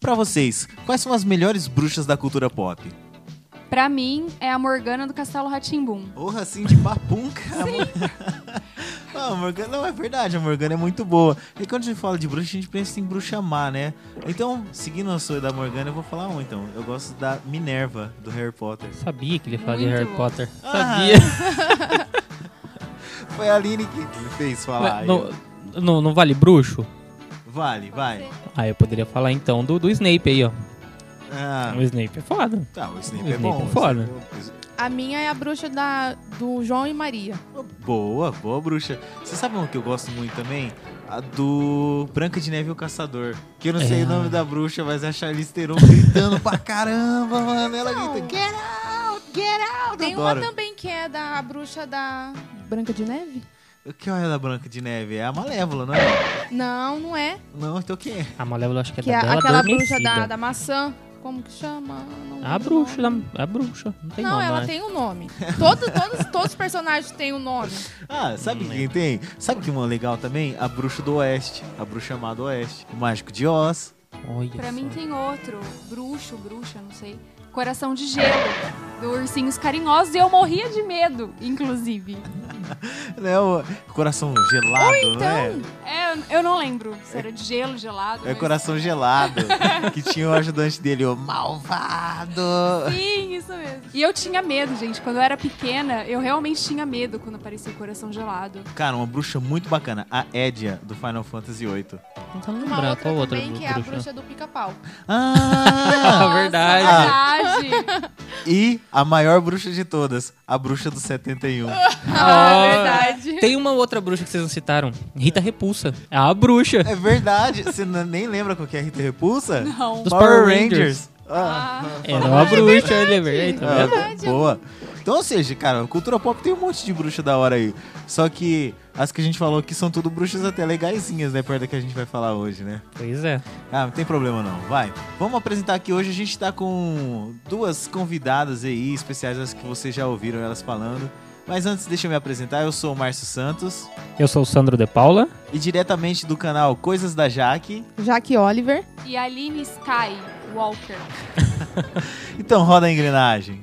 Pra vocês, quais são as melhores bruxas da cultura pop? Pra mim, é a Morgana do Castelo Ratimbum. Porra, assim de papum, cara. Não, a Morgana, não, é verdade, a Morgana é muito boa. E quando a gente fala de bruxa, a gente pensa em bruxa má, né? Então, seguindo a sua da Morgana, eu vou falar um então. Eu gosto da Minerva, do Harry Potter. Sabia que ele ia falar de Muito Harry bom. Potter. Ah. Sabia. Foi a Aline que me fez falar. No, no, no Vale Bruxo? Vale, vai. Ah, eu poderia falar então do, do Snape aí, ó. Ah, O Snape é foda. tá, o Snape O é Snape bom. é foda. A minha é a bruxa da, do João e Maria. é- Boa, boa bruxa. Você sabe uma que eu gosto muito também? A do Branca de Neve e o Caçador. Que eu não sei É. o nome da bruxa, mas é a Charlize Theron gritando pra caramba, mano. Ela Não. grita, get out, get out. Tem Adoro. uma também que é da bruxa da Branca de Neve? O que é da Branca de Neve? É a Malévola, não é? Não, não é. Não, então quem é? A Malévola acho que é Que da é Bela aquela bruxa Adormecida. da, da maçã. Como que chama? Não A lembro o bruxa, nome. da, a bruxa. Não tem Não, nome, ela né? tem um nome. Todo, todos, todos os personagens têm um nome. Ah, sabe Não quem tem? Sabe que uma legal também? A Bruxa do Oeste. A Bruxa do Oeste. O Mágico de Oz. Olha Pra só. mim tem outro, bruxo, bruxa, não sei. Coração de Gelo, do Ursinhos Carinhosos, e eu morria de medo, inclusive. Né? O coração gelado, Ou não é? então, É, eu não lembro se era de gelo, gelado. É mas- coração gelado. que tinha o ajudante dele, o malvado. Sim, isso mesmo. E eu tinha medo, gente. Quando eu era pequena, eu realmente tinha medo quando aparecia o coração gelado. Cara, uma bruxa muito bacana. A Edia, do Final Fantasy VIII. Tentando uma lembrar outra qual outra também que é a bruxa. bruxa do pica-pau. Ah! Nossa, verdade. Verdade. e a maior bruxa de todas, a bruxa do 71. Ah, Ó, verdade. Tem uma outra bruxa que vocês não citaram. Rita Repulsa. É a bruxa. É verdade. Você nem lembra qual que é a Rita Repulsa? Não. Dos Power Rangers. Ah, Ah, Era uma bruxa, ele é verdade. Tá ah, verdade, boa. Então, ou seja, cara, cultura pop tem um monte de bruxa da hora aí. Só que as que a gente falou aqui são tudo bruxas até legaisinhas, né? Perto da que a gente vai falar hoje, né? Pois é. Ah, não tem problema não. Vai. Vamos apresentar aqui hoje. A gente tá com duas convidadas aí, especiais, as que vocês já ouviram elas falando. Mas antes, deixa eu me apresentar. Eu sou o Márcio Santos. Eu sou o Sandro De Paula. E diretamente do canal Coisas da Jaque. Jaque Oliver. E a Aline Sky Walker. Então roda a engrenagem.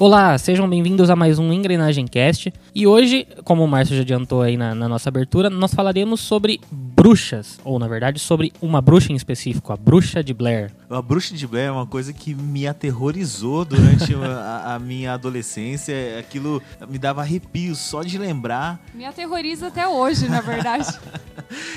Olá, sejam bem-vindos a mais um Engrenagem Cast. E hoje, como o Márcio já adiantou aí na, na nossa abertura, nós falaremos sobre bruxas, ou na verdade sobre uma bruxa em específico, a bruxa de Blair. A bruxa de Blair é uma coisa que me aterrorizou durante a, a minha adolescência. Aquilo me dava arrepios só de lembrar. Me aterroriza até hoje, na verdade.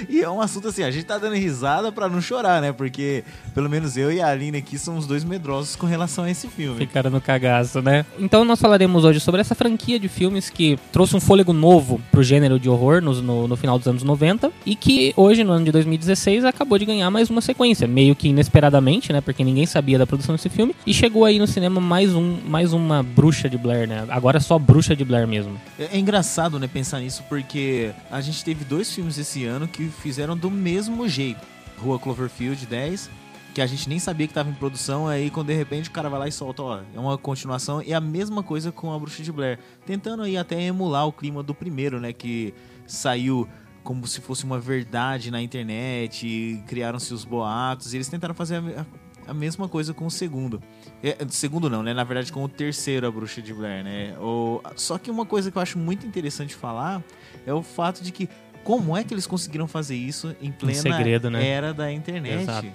E é um assunto assim, a gente tá dando risada pra não chorar, né? Porque pelo menos eu e a Aline aqui somos dois medrosos com relação a esse filme. Ficaram no cagaço, né? Então nós falaremos hoje sobre essa franquia de filmes que trouxe um fôlego novo pro gênero de horror no, no, no final dos anos 90 e que hoje, no ano de 2016, acabou de ganhar mais uma sequência, meio que inesperadamente, né? Porque ninguém sabia da produção desse filme. E chegou aí no cinema mais, um, mais uma bruxa de Blair, né? Agora é só bruxa de Blair mesmo. É, é engraçado, né, pensar nisso, porque a gente teve dois filmes esse ano que fizeram do mesmo jeito. Rua Cloverfield 10, que a gente nem sabia que tava em produção, aí quando de repente o cara vai lá e solta, ó, é uma continuação, e a mesma coisa com a Bruxa de Blair, tentando aí até emular o clima do primeiro, né, que saiu como se fosse uma verdade na internet, criaram-se os boatos, e eles tentaram fazer a, a mesma coisa com o segundo. É, segundo não, né? Na verdade, com o terceiro, a Bruxa de Blair, né? O, só que uma coisa que eu acho muito interessante falar é o fato de que como é que eles conseguiram fazer isso em plena segredo, né? era da internet? Exato.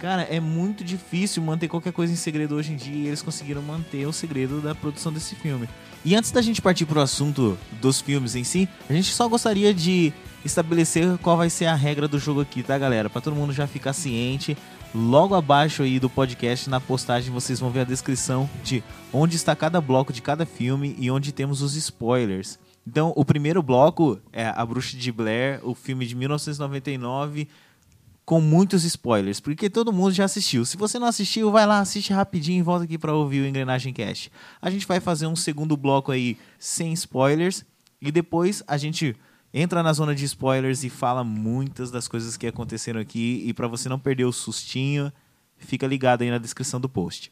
Cara, é muito difícil manter qualquer coisa em segredo hoje em dia e eles conseguiram manter o segredo da produção desse filme. E antes da gente partir pro assunto dos filmes em si, a gente só gostaria de estabelecer qual vai ser a regra do jogo aqui, tá, galera? Pra todo mundo já ficar ciente. Logo abaixo aí do podcast, na postagem, vocês vão ver a descrição de onde está cada bloco de cada filme e onde temos os spoilers. Então, o primeiro bloco é A Bruxa de Blair, o filme de 1999, com muitos spoilers, porque todo mundo já assistiu. Se você não assistiu, vai lá, assiste rapidinho e volta aqui para ouvir o Engrenagem Cast. A gente vai fazer um segundo bloco aí sem spoilers e depois a gente entra na zona de spoilers e fala muitas das coisas que aconteceram aqui e para você não perder o sustinho, fica ligado aí na descrição do post.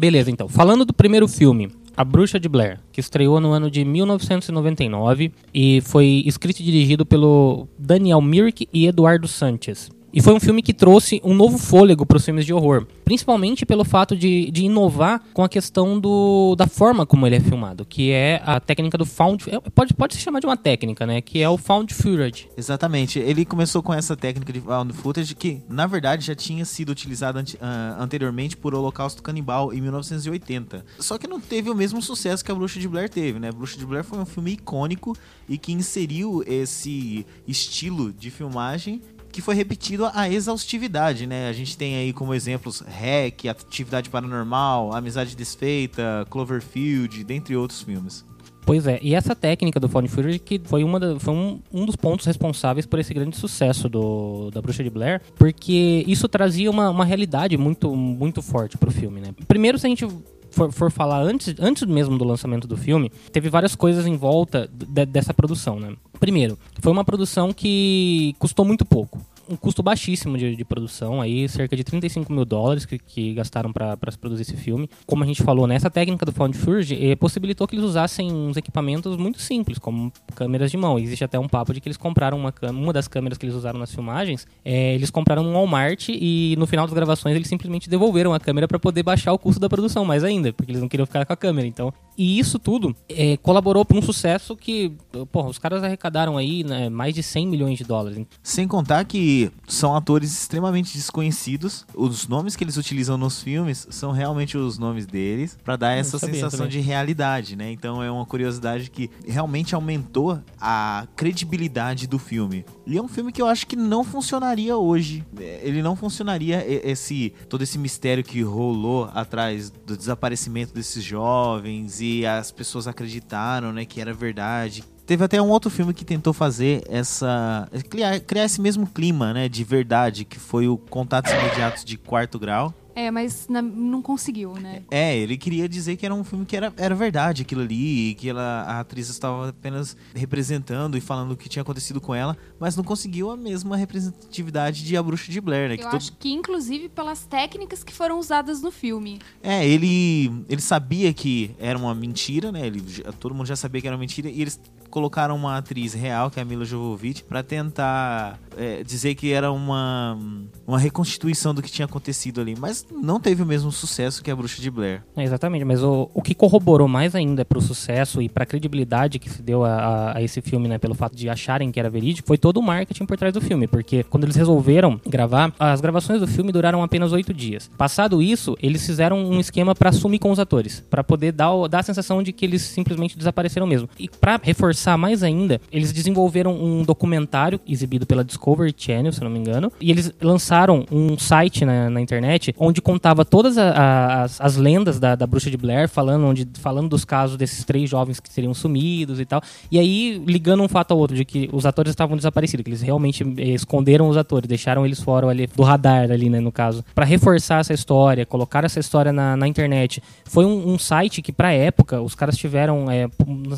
Beleza, então. Falando do primeiro filme, A Bruxa de Blair, que estreou no ano de 1999 e foi escrito e dirigido pelo Daniel Myrick e Eduardo Sanchez. E foi um filme que trouxe um novo fôlego para os filmes de horror, principalmente pelo fato de, de inovar com a questão do, da forma como ele é filmado, que é a técnica do found, é, pode, pode se chamar de uma técnica, né, que é o found footage. Exatamente. Ele começou com essa técnica de found footage que, na verdade, já tinha sido utilizada uh, anteriormente por Holocausto Canibal em 1980. Só que não teve o mesmo sucesso que a Bruxa de Blair teve, né? A Bruxa de Blair foi um filme icônico e que inseriu esse estilo de filmagem que foi repetido a exaustividade, né? A gente tem aí como exemplos Hack, Atividade Paranormal, Amizade Desfeita, Cloverfield, dentre outros filmes. Pois é, e essa técnica do Found Footage que foi, uma da, foi um, um dos pontos responsáveis por esse grande sucesso do, da Bruxa de Blair, porque isso trazia uma, uma realidade muito, muito forte pro filme, né? Primeiro, se a gente for, for, falar antes, antes mesmo do lançamento do filme, teve várias coisas em volta de, dessa produção, né? Primeiro, foi uma produção que custou muito pouco um custo baixíssimo de, de, produção, aí cerca de 35 mil dólares que, que gastaram para produzir esse filme. Como a gente falou, nessa né, técnica do Found Footage eh, possibilitou que eles usassem uns equipamentos muito simples, como câmeras de mão. Existe até um papo de que eles compraram uma, uma das câmeras que eles usaram nas filmagens, eh, eles compraram um Walmart e no final das gravações eles simplesmente devolveram a câmera para poder baixar o custo da produção mais ainda, porque eles não queriam ficar com a câmera. Então, e isso tudo eh, colaborou para um sucesso que, porra, os caras arrecadaram aí né, mais de 100 milhões de dólares. Sem contar que são atores extremamente desconhecidos. Os nomes que eles utilizam nos filmes são realmente os nomes deles para dar essa sensação também. de realidade, né? Então é uma curiosidade que realmente aumentou a credibilidade do filme. E é um filme que eu acho que não funcionaria hoje. Ele não funcionaria esse todo esse mistério que rolou atrás do desaparecimento desses jovens e as pessoas acreditaram, né, que era verdade. Teve até um outro filme que tentou fazer essa. criar, criar esse mesmo clima, né? De verdade, que foi o Contatos Imediatos de Quarto Grau. É, mas não conseguiu, né? É, ele queria dizer que era um filme que era, era verdade aquilo ali, que ela, a atriz estava apenas representando e falando o que tinha acontecido com ela, mas não conseguiu a mesma representatividade de A Bruxa de Blair, né? Eu que acho todo... que, inclusive, pelas técnicas que foram usadas no filme. É, ele, ele sabia que era uma mentira, né? Ele, todo mundo já sabia que era uma mentira, e eles colocaram uma atriz real, que é a Mila Jovovich, para tentar é, dizer que era uma, uma reconstituição do que tinha acontecido ali. Mas não teve o mesmo sucesso que a Bruxa de Blair. É, exatamente, mas o, o que corroborou mais ainda para o sucesso e para a credibilidade que se deu a, a, a, esse filme, né, pelo fato de acharem que era verídico, foi todo o marketing por trás do filme. Porque quando eles resolveram gravar, as gravações do filme duraram apenas oito dias. Passado isso, eles fizeram um esquema para sumir com os atores, para poder dar, dar a sensação de que eles simplesmente desapareceram mesmo. E para reforçar mais ainda, eles desenvolveram um documentário exibido pela Discovery Channel, se não me engano, e eles lançaram um site na, na internet onde contava todas a, as, as, lendas da, da, bruxa de Blair, falando, onde, falando dos casos desses três jovens que seriam sumidos e tal. E aí, ligando um fato ao outro, de que os atores estavam desaparecidos, que eles realmente eh, esconderam os atores, deixaram eles fora ali, do radar ali, né, no caso. para reforçar essa história, colocar essa história na, na internet. Foi um, um, site que, pra época, os caras tiveram, é,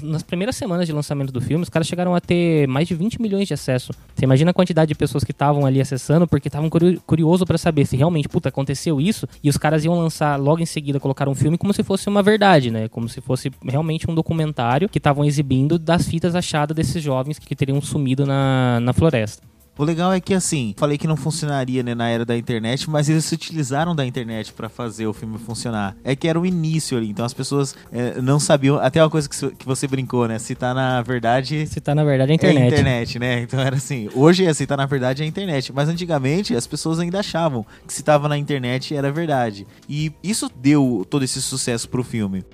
nas primeiras semanas de lançamento do filme, os caras chegaram a ter mais de 20 milhões de acesso. Você imagina a quantidade de pessoas que estavam ali acessando, porque estavam curioso para saber se realmente, puta, aconteceu isso, e os caras iam lançar logo em seguida, colocar um filme como se fosse uma verdade, né? Como se fosse realmente um documentário que estavam exibindo das fitas achadas desses jovens que teriam sumido na, na floresta. O legal é que, assim, falei que não funcionaria né, na era da internet, mas eles se utilizaram da internet para fazer o filme funcionar. É que era o início ali, então as pessoas é, não sabiam. Até uma coisa que, que você brincou, né? Se tá na verdade. Se tá na verdade é a internet. É internet, né? Então era assim. Hoje é se tá na verdade é a internet. Mas antigamente as pessoas ainda achavam que se tava na internet era verdade. E isso deu todo esse sucesso pro filme.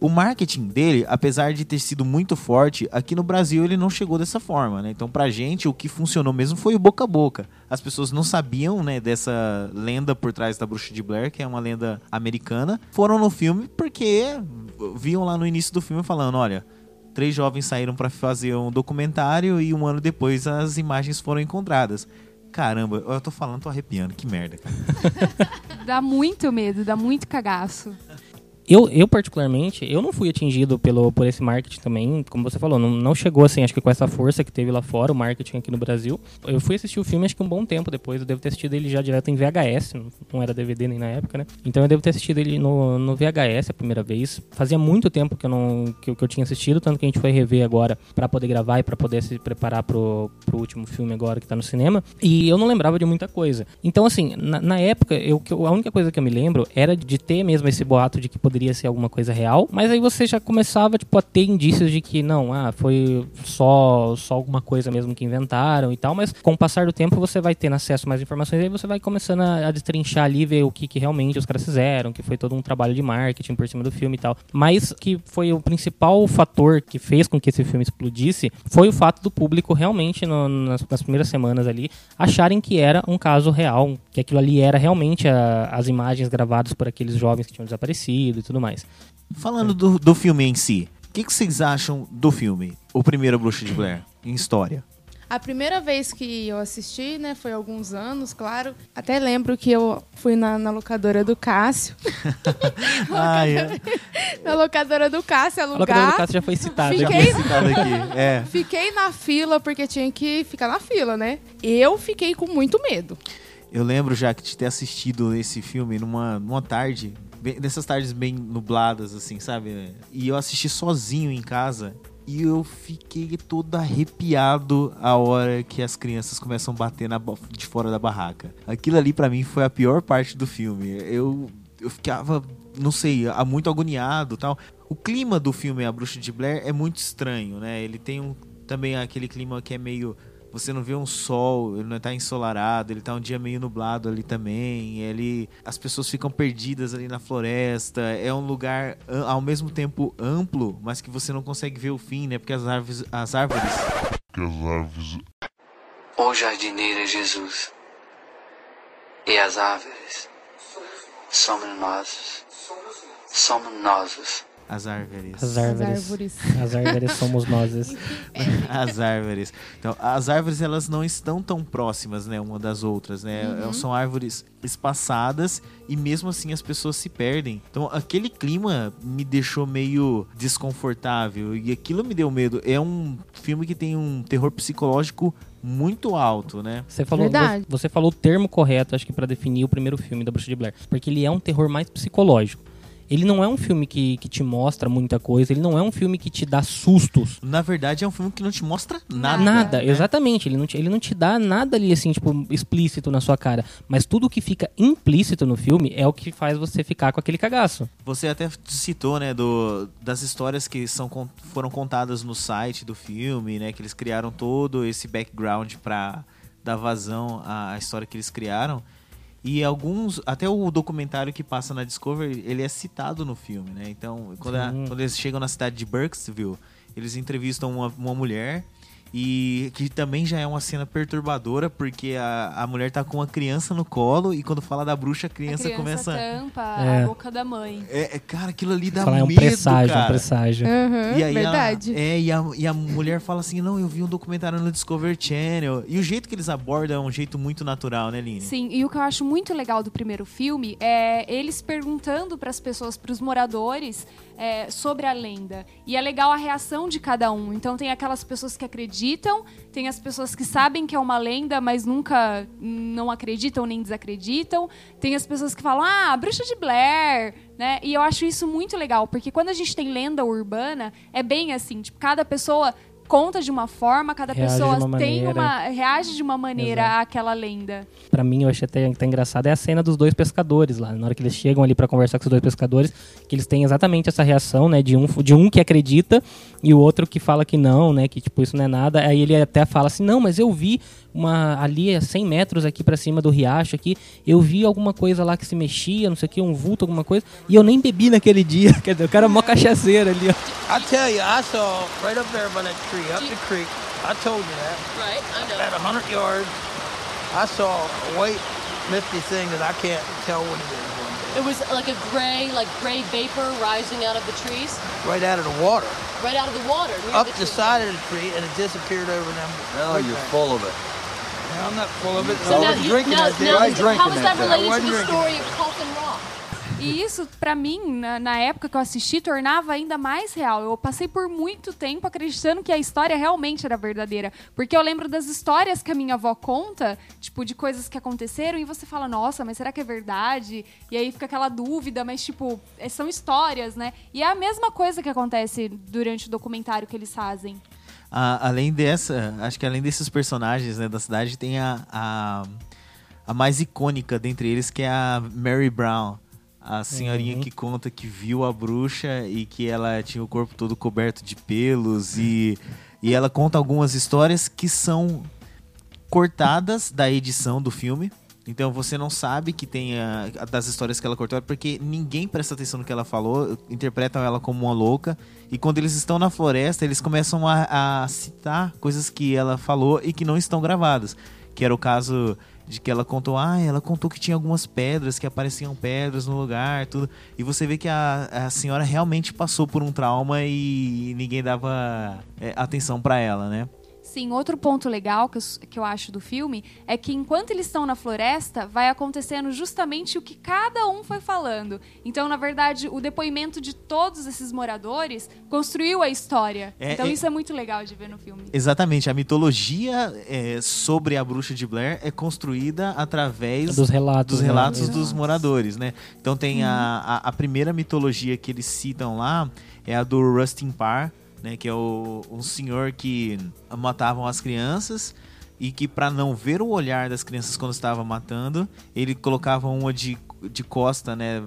O marketing dele, apesar de ter sido muito forte, aqui no Brasil ele não chegou dessa forma, né? Então, pra gente, o que funcionou mesmo foi o boca a boca. As pessoas não sabiam, né, dessa lenda por trás da Bruxa de Blair, que é uma lenda americana. Foram no filme porque viam lá no início do filme falando, olha, três jovens saíram para fazer um documentário e um ano depois as imagens foram encontradas. Caramba, eu tô falando, tô arrepiando, que merda, cara. Dá muito medo, dá muito cagaço. Eu, eu, particularmente, eu não fui atingido pelo, por esse marketing também, como você falou, não, não chegou assim, acho que com essa força que teve lá fora, o marketing aqui no Brasil. Eu fui assistir o filme acho que um bom tempo depois, eu devo ter assistido ele já direto em VHS, não era DVD nem na época, né? Então eu devo ter assistido ele no, no VHS a primeira vez. Fazia muito tempo que eu não que, que eu tinha assistido, tanto que a gente foi rever agora para poder gravar e para poder se preparar pro, pro último filme agora que tá no cinema. E eu não lembrava de muita coisa. Então, assim, na, na época, eu, a única coisa que eu me lembro era de ter mesmo esse boato de que poderia poderia ser alguma coisa real, mas aí você já começava tipo a ter indícios de que não, ah, foi só só alguma coisa mesmo que inventaram e tal, mas com o passar do tempo você vai tendo acesso a mais informações e aí você vai começando a, a destrinchar ali ver o que, que realmente os caras fizeram, que foi todo um trabalho de marketing por cima do filme e tal. Mas que foi o principal fator que fez com que esse filme explodisse foi o fato do público realmente no, nas, nas, primeiras semanas ali acharem que era um caso real, que aquilo ali era realmente a, as imagens gravadas por aqueles jovens que tinham desaparecido tudo mais. Falando do, do filme em si, o que, que vocês acham do filme? O primeiro Bruxa de Blair, em história? A primeira vez que eu assisti, né, foi há alguns anos, claro. Até lembro que eu fui na, na locadora do Cássio. ah, é. Na locadora do Cássio alugar. A locadora do Cássio já foi citada. Fiquei, já foi citada aqui. É. Fiquei na fila porque tinha que ficar na fila, né? Eu fiquei com muito medo. Eu lembro já que de ter assistido esse filme numa, numa tarde bem, dessas tardes bem nubladas, assim, sabe? E eu assisti sozinho em casa. E eu fiquei todo arrepiado a hora que as crianças começam a bater na, de fora da barraca. Aquilo ali para mim foi a pior parte do filme. Eu, eu ficava, não sei, muito agoniado tal. O clima do filme A Bruxa de Blair é muito estranho, né? Ele tem um, também aquele clima que é meio você não vê um sol, ele não está ensolarado, ele está um dia meio nublado ali também. Ele, as pessoas ficam perdidas ali na floresta. É um lugar ao mesmo tempo amplo, mas que você não consegue ver o fim, né? Porque as árvores, as árvores. Que as árvores. O jardineiro é Jesus. E as árvores somos nós. Somos nós. As árvores. As árvores. As árvores, as árvores somos nós. as árvores. Então, as árvores elas não estão tão próximas, né, uma das outras, né? Uhum. São árvores espaçadas e mesmo assim as pessoas se perdem. Então, aquele clima me deixou meio desconfortável e aquilo me deu medo. É um filme que tem um terror psicológico muito alto, né? Você falou, Verdade. você falou o termo correto, acho que para definir o primeiro filme da Bruxa de Blair, porque ele é um terror mais psicológico. Ele não é um filme que, que te mostra muita coisa, ele não é um filme que te dá sustos. Na verdade, é um filme que não te mostra nada. Nada, né? exatamente. Ele não, te, ele não te dá nada ali, assim, tipo, explícito na sua cara. Mas tudo que fica implícito no filme é o que faz você ficar com aquele cagaço. Você até citou, né, do, das histórias que são, foram contadas no site do filme, né, que eles criaram todo esse background pra dar vazão à história que eles criaram. E alguns, até o documentário que passa na Discovery, ele é citado no filme, né? Então, quando, a, quando eles chegam na cidade de Burkesville, eles entrevistam uma, uma mulher e que também já é uma cena perturbadora, porque a, a mulher tá com uma criança no colo e quando fala da bruxa, a criança, a criança começa. tampa é. a boca da mãe. É, é cara, aquilo ali dá Falar medo. É um presságio, cara. um presságio. Uhum, e aí verdade. A, é, e a, e a mulher fala assim: não, eu vi um documentário no Discovery Channel. E o jeito que eles abordam é um jeito muito natural, né, Line? Sim, e o que eu acho muito legal do primeiro filme é eles perguntando para as pessoas, para os moradores, é, sobre a lenda. E é legal a reação de cada um. Então tem aquelas pessoas que acreditam, tem as pessoas que sabem que é uma lenda, mas nunca não acreditam nem desacreditam. Tem as pessoas que falam, ah, bruxa de Blair, né? E eu acho isso muito legal, porque quando a gente tem lenda urbana, é bem assim, tipo, cada pessoa conta de uma forma, cada reage pessoa uma tem uma reage de uma maneira Exato. àquela lenda. Para mim, eu achei até, até engraçado é a cena dos dois pescadores lá, na hora que eles chegam ali para conversar com os dois pescadores, que eles têm exatamente essa reação, né, de um de um que acredita e o outro que fala que não, né? Que tipo, isso não é nada. Aí ele até fala assim, não, mas eu vi uma ali a 100 metros aqui pra cima do riacho aqui, eu vi alguma coisa lá que se mexia, não sei o que, um vulto, alguma coisa, e eu nem bebi naquele dia. Quer dizer, o cara é mó cachaceiro ali, ó. I tell you, I saw right up there by that tree, up the creek. I told you that. Right, I know. At 100 yards, I saw a white, misty thing that I can't tell what it is. It was like a gray, like gray vapor rising out of the trees, Right out of the water, right out of the water. up the the side of the tree, and it disappeared over them. Now you're full of it. I'm not full of it. So I now, you, drinking now, that day. now I drank how is that related to the story of Coffin Rock? E isso, pra mim, na, na época que eu assisti, tornava ainda mais real. Eu passei por muito tempo acreditando que a história realmente era verdadeira. Porque eu lembro das histórias que a minha avó conta, tipo, de coisas que aconteceram, e você fala, nossa, mas será que é verdade? E aí fica aquela dúvida, mas, tipo, é- são histórias, né? E é a mesma coisa que acontece durante o documentário que eles fazem. A- além dessa, acho que além desses personagens né, da cidade, tem a, a, a mais icônica dentre eles, que é a Mary Brown. A senhorinha Uhum. que conta que viu a bruxa e que ela tinha o corpo todo coberto de pelos. E, e ela conta algumas histórias que são cortadas da edição do filme. Então você não sabe que tem a, a- das histórias que ela cortou, porque ninguém presta atenção no que ela falou, interpretam ela como uma louca. E quando eles estão na floresta, eles começam a, a citar coisas que ela falou e que não estão gravadas. Que era o caso de que ela contou, ah, ela contou que tinha algumas pedras, que apareciam pedras no lugar, tudo. E você vê que a, a senhora realmente passou por um trauma e ninguém dava é, atenção pra ela, né? Sim, outro ponto legal que eu, que eu acho do filme é que enquanto eles estão na floresta, vai acontecendo justamente o que cada um foi falando. Então, na verdade, o depoimento de todos esses moradores construiu a história. É, então, é- isso é muito legal de ver no filme. Exatamente, a mitologia é, sobre a bruxa de Blair é construída através Dos relatos. dos né? relatos Exato. dos moradores, né? Então tem a, a, a primeira mitologia que eles citam lá é a do Rustin Parr, né? Que é o, um senhor que matavam as crianças e que para não ver o olhar das crianças quando estava matando, ele colocava uma de, de costa, né?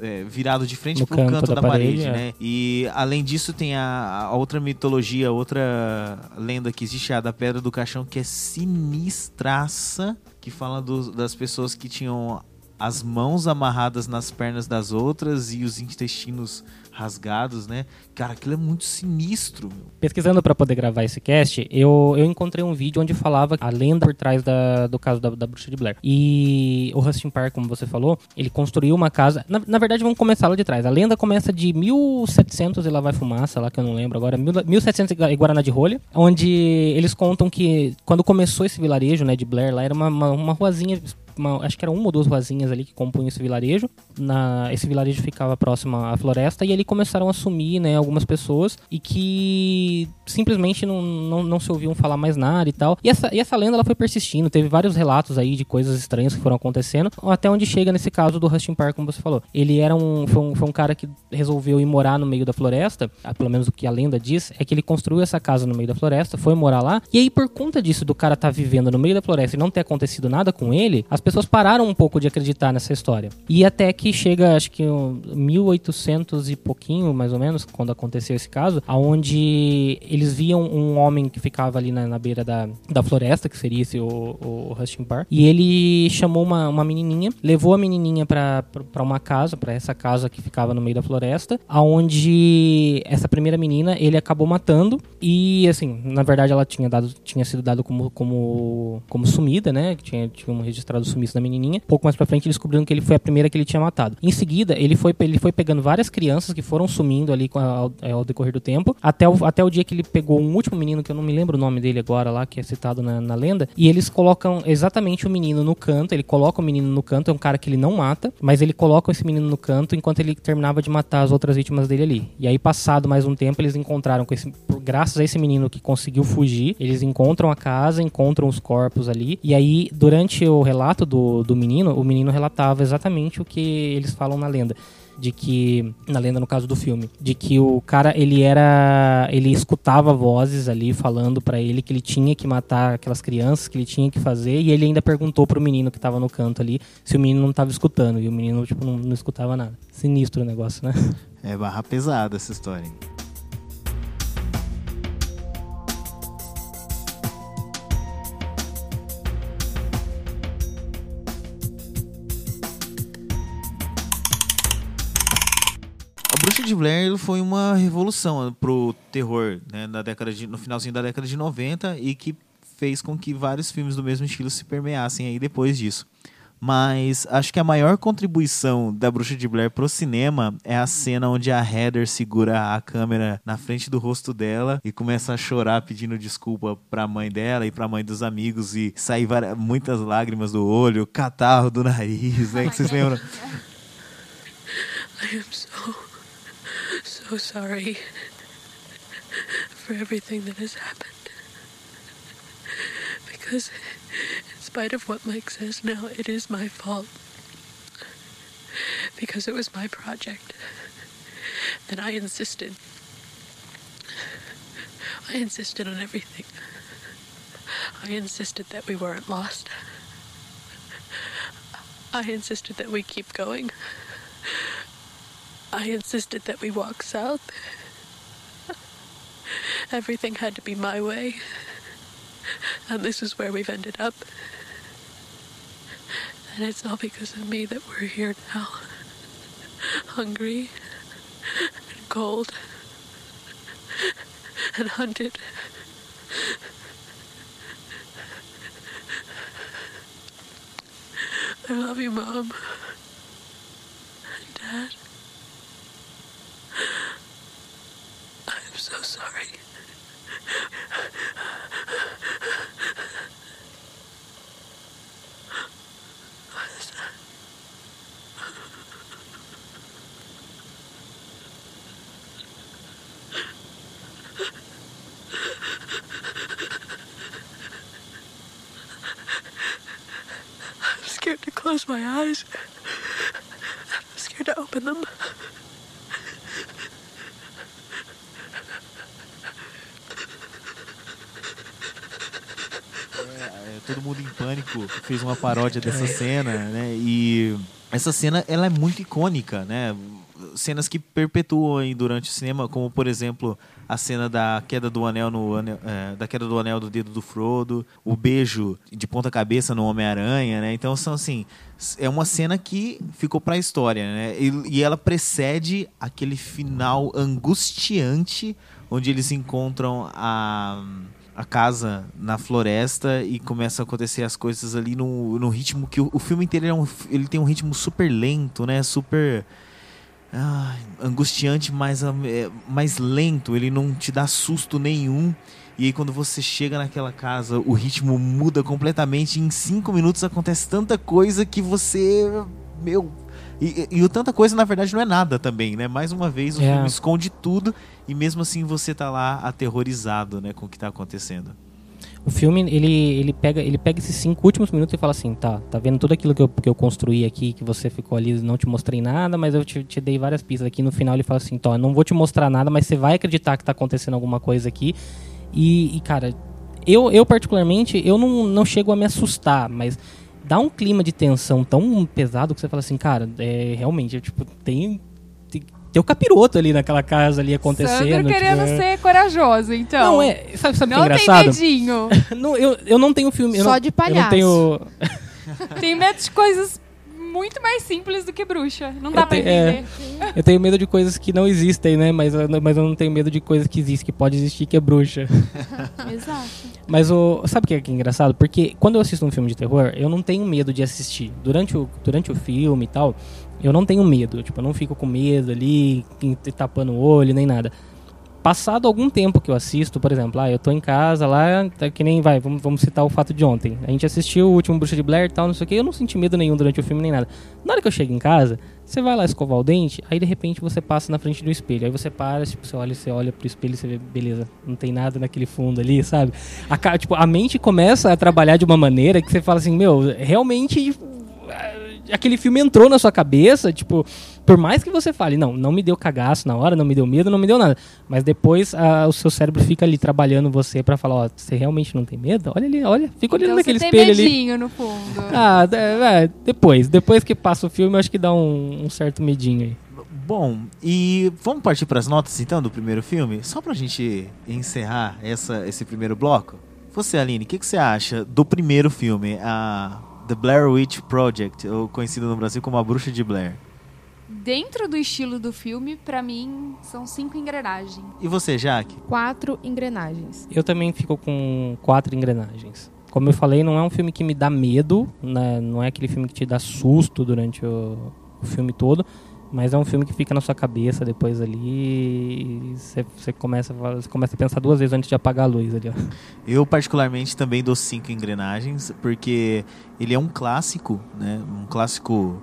é, virado de frente No pro canto canto, da da, parede, parede, é. né? E além disso tem a, a outra mitologia, outra lenda que existe, a da Pedra do Caixão, que é sinistraça, que fala dos- das pessoas que tinham as mãos amarradas nas pernas das outras e os intestinos rasgados, né? Cara, aquilo é muito sinistro. meu. Pesquisando pra poder gravar esse cast, eu, eu encontrei um vídeo onde falava a lenda por trás da- do caso da, da bruxa de Blair. E o Rustin Park, como você falou, ele construiu uma casa. Na, na verdade, vamos começar lá de trás. A lenda começa de 1700 e lá vai fumaça, lá que eu não lembro agora, mil- 1700 e Guaraná de Rolha, onde eles contam que quando começou esse vilarejo, né, de Blair, lá era uma, uma, uma ruazinha uma- acho que era uma ou duas ruazinhas ali que compunham esse vilarejo. Na, esse vilarejo ficava próximo à floresta e ali começaram a sumir, né, algumas pessoas e que simplesmente não, não, não se ouviam falar mais nada e tal. E essa, e essa lenda ela foi persistindo, teve vários relatos aí de coisas estranhas que foram acontecendo, até onde chega nesse caso do Rustin Park, como você falou. Ele era um foi, um, foi um cara que resolveu ir morar no meio da floresta, ah, pelo menos o que a lenda diz, é que ele construiu essa casa no meio da floresta, foi morar lá, e aí por conta disso, do cara estar vivendo no meio da floresta e não ter acontecido nada com ele, as pessoas pararam um pouco de acreditar nessa história. E até que chega, acho que um, 1800 e pouquinho, mais ou menos, quando aconteceu esse caso, aonde eles viam um homem que ficava ali na, na beira da, da floresta, que seria esse o, o Rustin Park, e ele chamou uma, uma menininha, levou a menininha pra uma casa, pra essa casa que ficava no meio da floresta, aonde essa primeira menina ele acabou matando e assim, na verdade ela tinha dado tinha sido dado como como como sumida, né? Tinha tinha um registrado sumiço da menininha. Pouco mais pra frente descobriram que ele foi a primeira que ele tinha matado. Em seguida, ele foi ele foi pegando várias crianças que foram sumindo ali com a- ao, ao decorrer do tempo, até o, até o dia que ele pegou um último menino que eu não me lembro o nome dele agora lá, que é citado na, na lenda, e eles colocam exatamente o menino no canto, ele coloca o menino no canto, é um cara que ele não mata, mas ele coloca esse menino no canto enquanto ele terminava de matar as outras vítimas dele ali. E aí, passado mais um tempo, eles encontraram com esse. Graças a esse menino que conseguiu fugir, eles encontram a casa, encontram os corpos ali. E aí, durante o relato do, do menino, o menino relatava exatamente o que eles falam na lenda de que na lenda no caso do filme, de que o cara ele era ele escutava vozes ali falando pra ele que ele tinha que matar aquelas crianças, que ele tinha que fazer e ele ainda perguntou pro menino que tava no canto ali se o menino não tava escutando e o menino tipo não, não escutava nada. Sinistro o negócio, né? É barra pesada essa história. De Blair foi uma revolução pro terror né, na década de, no finalzinho da década de 90 e que fez com que vários filmes do mesmo estilo se permeassem aí depois disso. Mas acho que a maior contribuição da Bruxa de Blair pro cinema é a cena onde a Heather segura a câmera na frente do rosto dela e começa a chorar pedindo desculpa pra mãe dela e pra mãe dos amigos e sair várias, muitas lágrimas do olho, catarro do nariz, né? Que vocês lembram? I am so, so sorry for everything that has happened. Because, in spite of what Mike says now, it is my fault. Because it was my project. And I insisted. I insisted on everything. I insisted that we weren't lost. I insisted that we keep going. I insisted that we walk south. Everything had to be my way. And this is where we've ended up. And it's all because of me that we're here now. Hungry and cold and hunted. I love you, Mom. And Dad. My eyes. I'm scared to open them. É, todo mundo em pânico fez uma paródia dessa cena, né? E essa cena ela é muito icônica, né? Cenas que perpetuam aí durante o cinema, como por exemplo a cena da queda do anel no anel, é, da queda do anel do dedo do Frodo, o beijo de ponta cabeça no Homem-Aranha, né? Então são assim, é uma cena que ficou pra história, né? E, e ela precede aquele final angustiante onde eles encontram a a casa na floresta e começa a acontecer as coisas ali no, no ritmo que o, o filme inteiro é um, ele tem um ritmo super lento, né? Super ai, angustiante, mas é, mais lento. Ele não te dá susto nenhum. E aí quando você chega naquela casa, o ritmo muda completamente. Em cinco minutos acontece tanta coisa que você, meu, e, e, e o tanta coisa, na verdade, não é nada também, né? Mais uma vez, o É. filme esconde tudo e mesmo assim você tá lá aterrorizado, né, com o que tá acontecendo. O filme, ele, ele, pega, ele pega esses cinco últimos minutos e fala assim, tá, tá vendo tudo aquilo que eu, que eu construí aqui, que você ficou ali, não te mostrei nada, mas eu te, te dei várias pistas aqui. No final ele fala assim, tá, eu não vou te mostrar nada, mas você vai acreditar que tá acontecendo alguma coisa aqui. E, e, cara, eu, eu particularmente, eu não, não chego a me assustar, mas dá um clima de tensão tão pesado que você fala assim, cara, é, realmente, tipo, tem... tem o capiroto ali naquela casa ali acontecendo. Sandro querendo tipo, é. ser corajoso, então. Não, é. Sabe, sabe o que é Não tem engraçado? medinho. não, eu, eu não tenho filme. eu Só não- de Eu palhaço. não tenho. tem medo de coisas muito mais simples do que bruxa. Não dá Eu pra te- é. entender. Eu tenho medo de coisas que não existem, né? Mas, eu- mas eu não tenho medo de coisas que existem, que pode existir, que é bruxa. Exato. Mas o. Sabe o que é, que é engraçado? Porque quando eu assisto um filme de terror, eu não tenho medo de assistir. Durante o, durante o filme e tal, eu não tenho medo. Tipo, eu não fico com medo ali, tapando o olho, nem nada. Passado algum tempo que eu assisto, por exemplo, ah, eu tô em casa lá, tá que nem vai, vamos, vamos citar o fato de ontem. A gente assistiu o último Bruxa de Blair e tal, não sei o que, eu não senti medo nenhum durante o filme nem nada. Na hora que eu chego em casa, você vai lá escovar o dente, aí de repente você passa na frente do espelho. Aí você para, tipo, você olha, você olha pro espelho e você vê, beleza, não tem nada naquele fundo ali, sabe? A, tipo, a mente começa a trabalhar de uma maneira que você fala assim, meu, realmente tipo, aquele filme entrou na sua cabeça, tipo, por mais que você fale, não, não me deu cagaço na hora, não me deu medo, não me deu nada. Mas depois ah, o seu cérebro fica ali trabalhando você pra falar, ó, você realmente não tem medo? Olha ali, olha, fica olhando Então naquele espelho ali. no fundo. Ah, de- é, depois, depois que passa o filme, eu acho que dá um, um certo medinho aí. Bom, e vamos partir para as notas então do primeiro filme? Só pra gente encerrar essa, esse primeiro bloco. Você, Aline, o que, que você acha do primeiro filme, a The Blair Witch Project, ou conhecido no Brasil como A Bruxa de Blair? dentro do estilo do filme, pra mim, são cinco engrenagens. E você, Jaque? Quatro engrenagens. Eu também fico com quatro engrenagens. Como eu falei, não é um filme que me dá medo, né? não é aquele filme que te dá susto durante o, o filme todo, mas é um filme que fica na sua cabeça depois ali e você, começa, começa a pensar duas vezes antes de apagar a luz ali. Ó. Eu, particularmente, também dou cinco engrenagens, porque ele é um clássico, né? Um clássico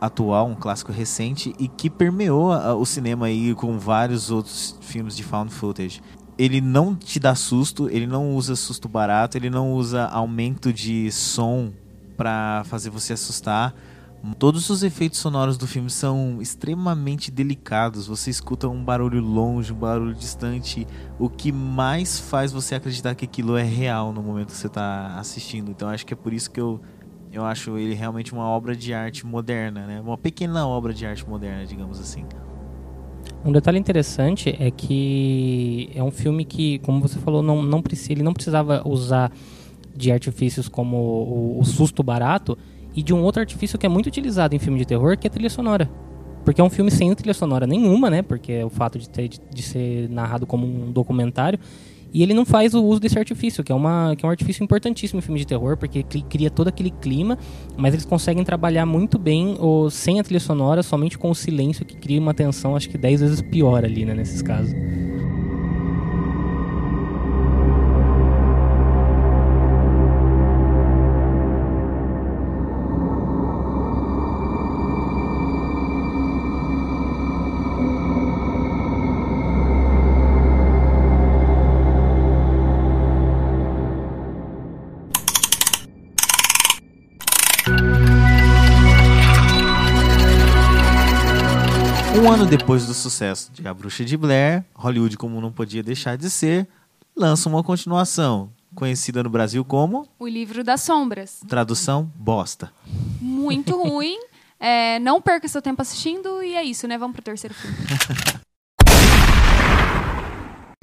atual, um clássico recente e que permeou o cinema aí com vários outros filmes de found footage. Ele não te dá susto, ele não usa susto barato, ele não usa aumento de som pra fazer você assustar. Todos os efeitos sonoros do filme são extremamente delicados. Você escuta um barulho longe, um barulho distante, o que mais faz você acreditar que aquilo é real no momento que você está assistindo. Então acho que é por isso que eu, eu acho ele realmente uma obra de arte moderna, né? Uma pequena obra de arte moderna, digamos assim. Um detalhe interessante é que é um filme que, como você falou, não, não, ele não precisava usar de artifícios como o, o susto barato e de um outro artifício que é muito utilizado em filme de terror, que é a trilha sonora. Porque é um filme sem trilha sonora nenhuma, né? Porque é o fato de, ter, de, ser narrado como um documentário. E ele não faz o uso desse artifício, que é, uma, que é um artifício importantíssimo em filme de terror, porque cri- cria todo aquele clima, mas eles conseguem trabalhar muito bem o, sem a trilha sonora, somente com o silêncio, que cria uma tensão, acho que 10 vezes pior ali, né, nesses casos. Um ano depois do sucesso de A Bruxa de Blair, Hollywood, como não podia deixar de ser, lança uma continuação, conhecida no Brasil como O Livro das Sombras. tradução bosta. Muito ruim. É, não perca seu tempo assistindo e é isso, né? Vamos pro terceiro filme.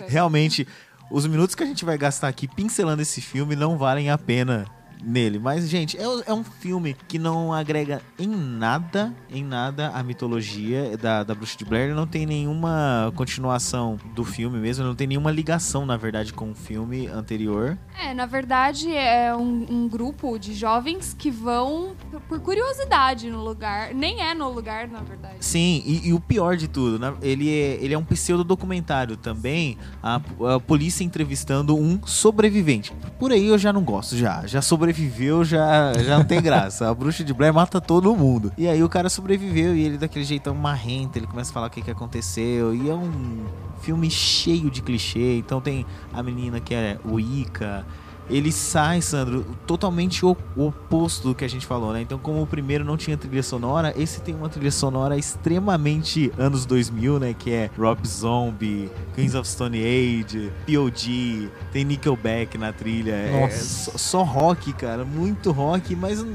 Realmente, os minutos que a gente vai gastar aqui pincelando esse filme não valem a pena nele. Mas, gente, é, é um filme que não agrega em nada, em nada a mitologia da, da Bruxa de Blair. Não tem nenhuma continuação do filme mesmo, não tem nenhuma ligação, na verdade, com o filme anterior. É, na verdade, é um, um grupo de jovens que vão por curiosidade no lugar. Nem é no lugar, na verdade. Sim, e, e o pior de tudo, né? ele, é, ele é um pseudo-documentário também, a, a polícia entrevistando um sobrevivente. Por aí eu já não gosto, já. Já sobreviveu, já, já não tem graça. A bruxa de Blair mata todo mundo. E aí o cara sobreviveu e ele daquele jeitão marrento, ele começa a falar o que, que aconteceu. E é um filme cheio de clichê. Então tem a menina que é Wicca. Ele sai, Sandro, totalmente o, oposto do que a gente falou, né? Então, como o primeiro não tinha trilha sonora, esse tem uma trilha sonora extremamente anos 2000, né? Que é Rob Zombie, Queens of Stone Age, P.O.D., tem Nickelback na trilha. É Nossa. só, só rock, cara, muito rock, mas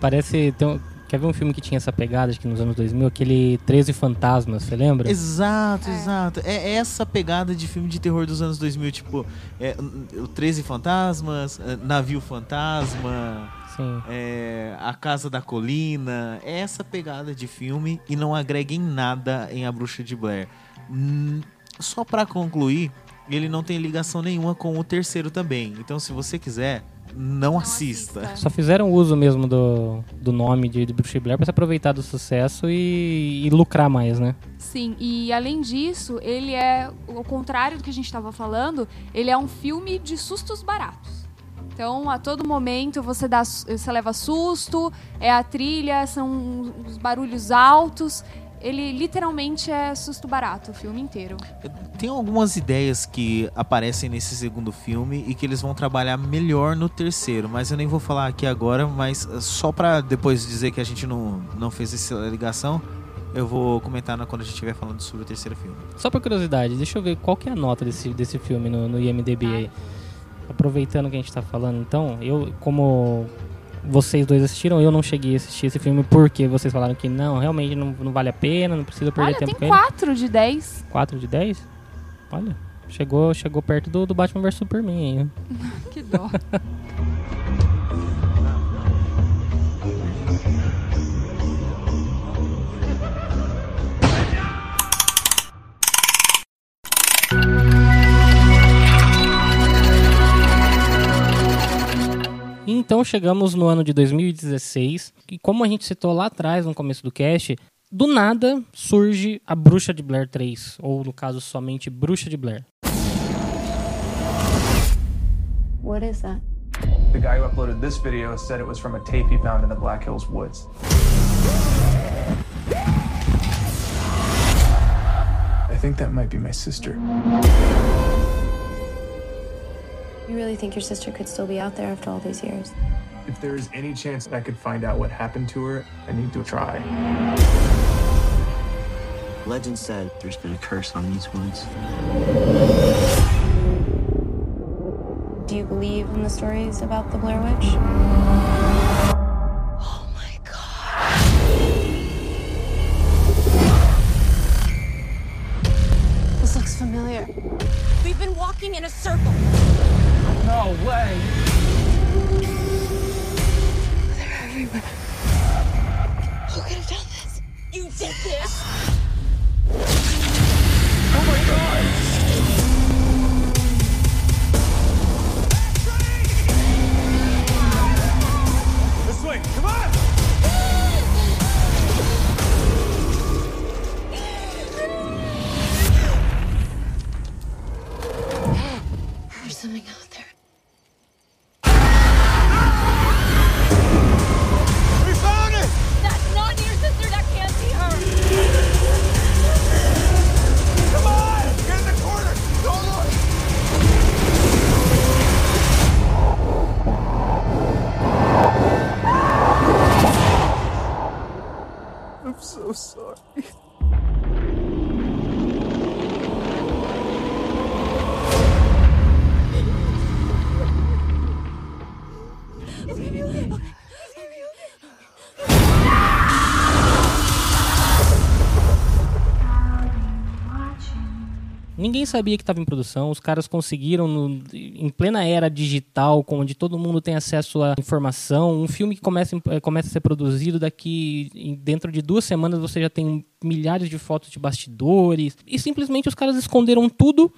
Parece. Um- quer ver um filme que tinha essa pegada, acho que nos anos 2000? Aquele 13 Fantasmas, você lembra? Exato, exato. É essa pegada de filme de terror dos anos 2000, tipo, é, o 13 Fantasmas, é, Navio Fantasma, Sim. é, A Casa da Colina, é essa pegada de filme e não agrega em nada em A Bruxa de Blair. Hum, só pra concluir, ele não tem ligação nenhuma com o terceiro também. Então, se você quiser, não, assista. assista. Só fizeram uso mesmo do, do nome de, de Bruxa Blair pra se aproveitar do sucesso e, e lucrar mais, né? Sim, e além disso, ele é, ao contrário do que a gente estava falando, ele é um filme de sustos baratos. Então, a todo momento você, dá, você leva susto, é a trilha, são os barulhos altos. Ele literalmente é susto barato o filme inteiro. Tem algumas ideias que aparecem nesse segundo filme e que eles vão trabalhar melhor no terceiro, mas eu nem vou falar aqui agora, mas eh, só pra depois dizer que a gente não, não fez essa ligação, eu vou comentar na- quando a gente estiver falando sobre o terceiro filme. Só por curiosidade, deixa eu ver qual que é a nota desse, desse filme no, no IMDB aí. Aproveitando que a gente tá falando, então, eu, como vocês dois assistiram, eu não cheguei a assistir esse filme porque vocês falaram que não, realmente não, não vale a pena, não precisa perder Olha, tempo tem com ele. 4 de 10. 4 de 10? Olha, chegou, chegou perto do, do Batman vs Superman aí? Que dó. Então chegamos no ano de 2016 e como a gente citou lá atrás no começo do cast, do nada surge a Bruxa de Blair 3, ou no caso somente Bruxa de Blair. What is that? The guy who uploaded this video said it was from a tape he found in the Black Hills woods. I think that might be my sister. You really think your sister could still be out there after all these years? If there is any chance that I could find out what happened to her, I need to try. Legend said there's been a curse on these woods. Do you believe in the stories about the Blair Witch? Oh my god. This looks familiar. We've been walking in a circle. No way! They're everywhere. Who could have done this? You did this! Oh my god! Ninguém sabia que estava em produção, os caras conseguiram, no- em plena era digital, onde todo mundo tem acesso à informação, um filme que começa, eh, começa a ser produzido daqui, dentro de duas semanas você já tem milhares de fotos de bastidores, e simplesmente os caras esconderam tudo,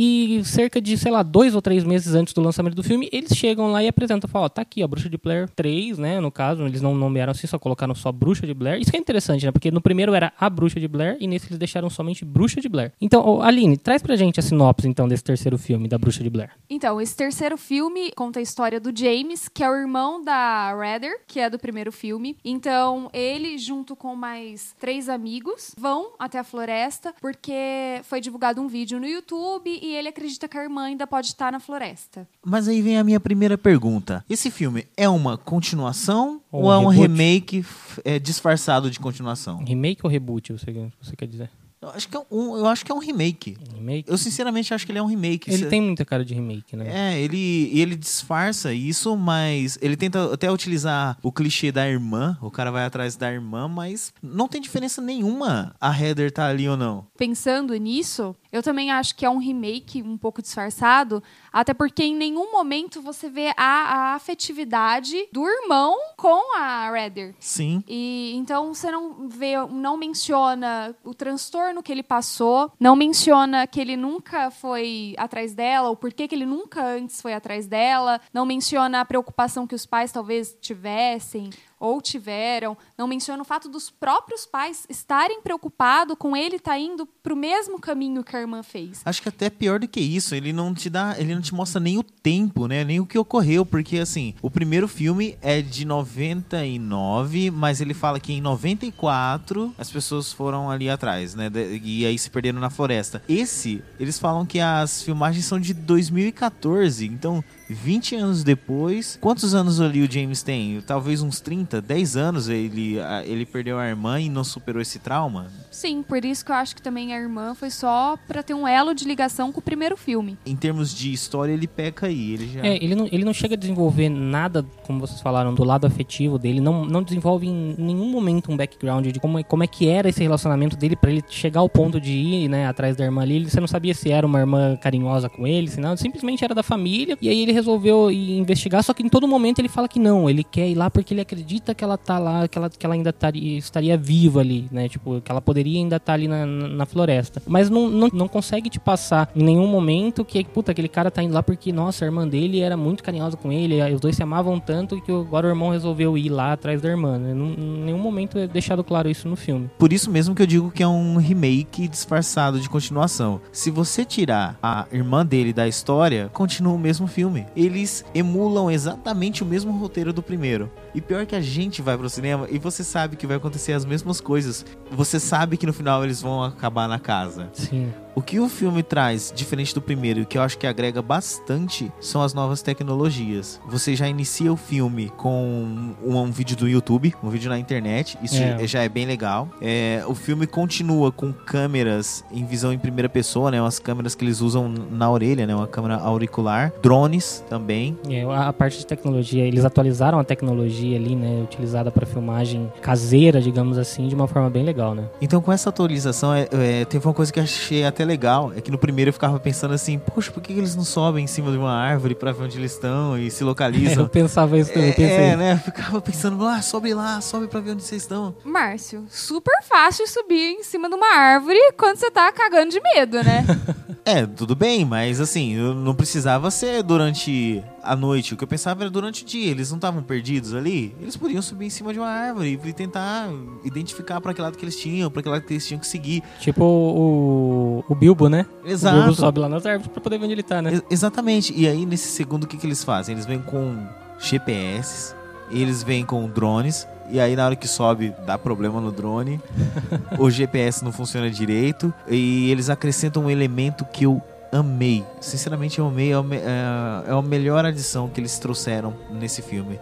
e cerca de, sei lá, dois ou três meses antes do lançamento do filme, eles chegam lá e apresentam, falam, ó, tá aqui, ó, Bruxa de Blair 3, né, no caso, eles não nomearam assim, só colocaram só Bruxa de Blair. Isso que é interessante, né, porque no primeiro era a Bruxa de Blair, e nesse eles deixaram somente Bruxa de Blair. Então, ô, Aline, traz pra gente a sinopse, então, desse terceiro filme, da Bruxa de Blair. Então, esse terceiro filme conta a história do James, que é o irmão da Redder, que é do primeiro filme. Então, ele, junto com mais três amigos, vão até a floresta, porque foi divulgado um vídeo no YouTube e ele acredita que a irmã ainda pode estar na floresta. Mas aí vem a minha primeira pergunta. Esse filme é uma continuação Ou ou, um é um reboot? remake é, disfarçado de continuação? Remake ou reboot, você, você quer dizer? Eu acho que é um, eu acho que é um remake. Remake? Eu sinceramente acho que ele é um remake. Ele Cê- tem muita cara de remake, né? É, ele, ele disfarça isso, mas ele tenta até utilizar o clichê da irmã. O cara vai atrás da irmã, mas não tem diferença nenhuma a Heather tá ali ou não. Pensando nisso, eu também acho que é um remake um pouco disfarçado, até porque em nenhum momento você vê a, a afetividade do irmão com a Redder. Sim. E então você não vê, não menciona o transtorno que ele passou, não menciona que ele nunca foi atrás dela, ou por que que ele nunca antes foi atrás dela, não menciona a preocupação que os pais talvez tivessem ou tiveram, não menciona o fato dos próprios pais estarem preocupados com ele estar indo pro mesmo caminho que a irmã fez. Acho que até pior do que isso, ele não te dá, ele não te mostra nem o tempo, né? Nem o que ocorreu, porque assim, o primeiro filme é de 99, mas ele fala que em 94 as pessoas foram ali atrás, né? E aí se perderam na floresta. Esse, eles falam que as filmagens são de 2014, então 20 anos depois, quantos anos ali o James tem? Talvez uns 30, 10 anos ele, ele perdeu a irmã e não superou esse trauma? Sim, por isso que eu acho que também a irmã foi só pra ter um elo de ligação com o primeiro filme. Em termos de história, ele peca aí. Ele já... É, ele não, ele não chega a desenvolver nada, como vocês falaram, do lado afetivo dele. Não, não desenvolve em nenhum momento um background de como, é- como é que era esse relacionamento dele pra ele chegar ao ponto de ir, né, atrás da irmã ali. Você não sabia se era uma irmã carinhosa com ele, se não. Simplesmente era da família. E aí ele resolveu investigar, só que em todo momento ele fala que não, ele quer ir lá porque ele acredita que ela tá lá, que ela, que ela ainda taria, estaria viva ali, né? Tipo, que ela poderia ainda estar tá ali na, na, floresta. Mas não, não, não consegue te passar em nenhum momento que, puta, aquele cara tá indo lá porque, nossa, a irmã dele era muito carinhosa com ele, os dois se amavam tanto que agora o irmão resolveu ir lá atrás da irmã. Né? Em nenhum momento é deixado claro isso no filme. Por isso mesmo que eu digo que é um remake disfarçado de continuação. Se você tirar a irmã dele da história, continua o mesmo filme. Eles emulam exatamente o mesmo roteiro do primeiro. E pior que a gente vai pro cinema e você sabe que vai acontecer as mesmas coisas. Você sabe que no final eles vão acabar na casa. Sim. O que o filme traz, diferente do primeiro, e que eu acho que agrega bastante, são as novas tecnologias. Você já inicia o filme com um, um vídeo do YouTube, um vídeo na internet, isso é. já é bem legal. É, o filme continua com câmeras em visão em primeira pessoa, né? Umas câmeras que eles usam na orelha, né? Uma câmera auricular. Drones também. É, a parte de tecnologia, eles atualizaram a tecnologia ali, né? Utilizada para filmagem caseira, digamos assim, de uma forma bem legal, né? Então, com essa atualização, é, é, teve uma coisa que eu achei até legal é que no primeiro eu ficava pensando assim, poxa, por que eles não sobem em cima de uma árvore pra ver onde eles estão e se localizam? É, eu pensava isso também, é, pensei. É, né? Eu ficava pensando, ah, sobe lá, sobe pra ver onde vocês estão. Márcio, super fácil subir em cima de uma árvore quando você tá cagando de medo, né? é, tudo bem, mas assim, não precisava ser durante a noite. O que eu pensava era durante o dia. Eles não estavam perdidos ali? Eles podiam subir em cima de uma árvore e tentar identificar para que lado que eles tinham, para que lado que eles tinham que seguir. Tipo o, o Bilbo, né? Exato. O Bilbo sobe lá nas árvores pra poder ver onde ele tá, né? Ex exatamente. E aí, nesse segundo, o que, que eles fazem? Eles vêm com GPS, eles vêm com drones. E aí, na hora que sobe, dá problema no drone. o GPS não funciona direito. E eles acrescentam um elemento que eu amei. Sinceramente, eu amei. É, é, é a melhor adição que eles trouxeram nesse filme.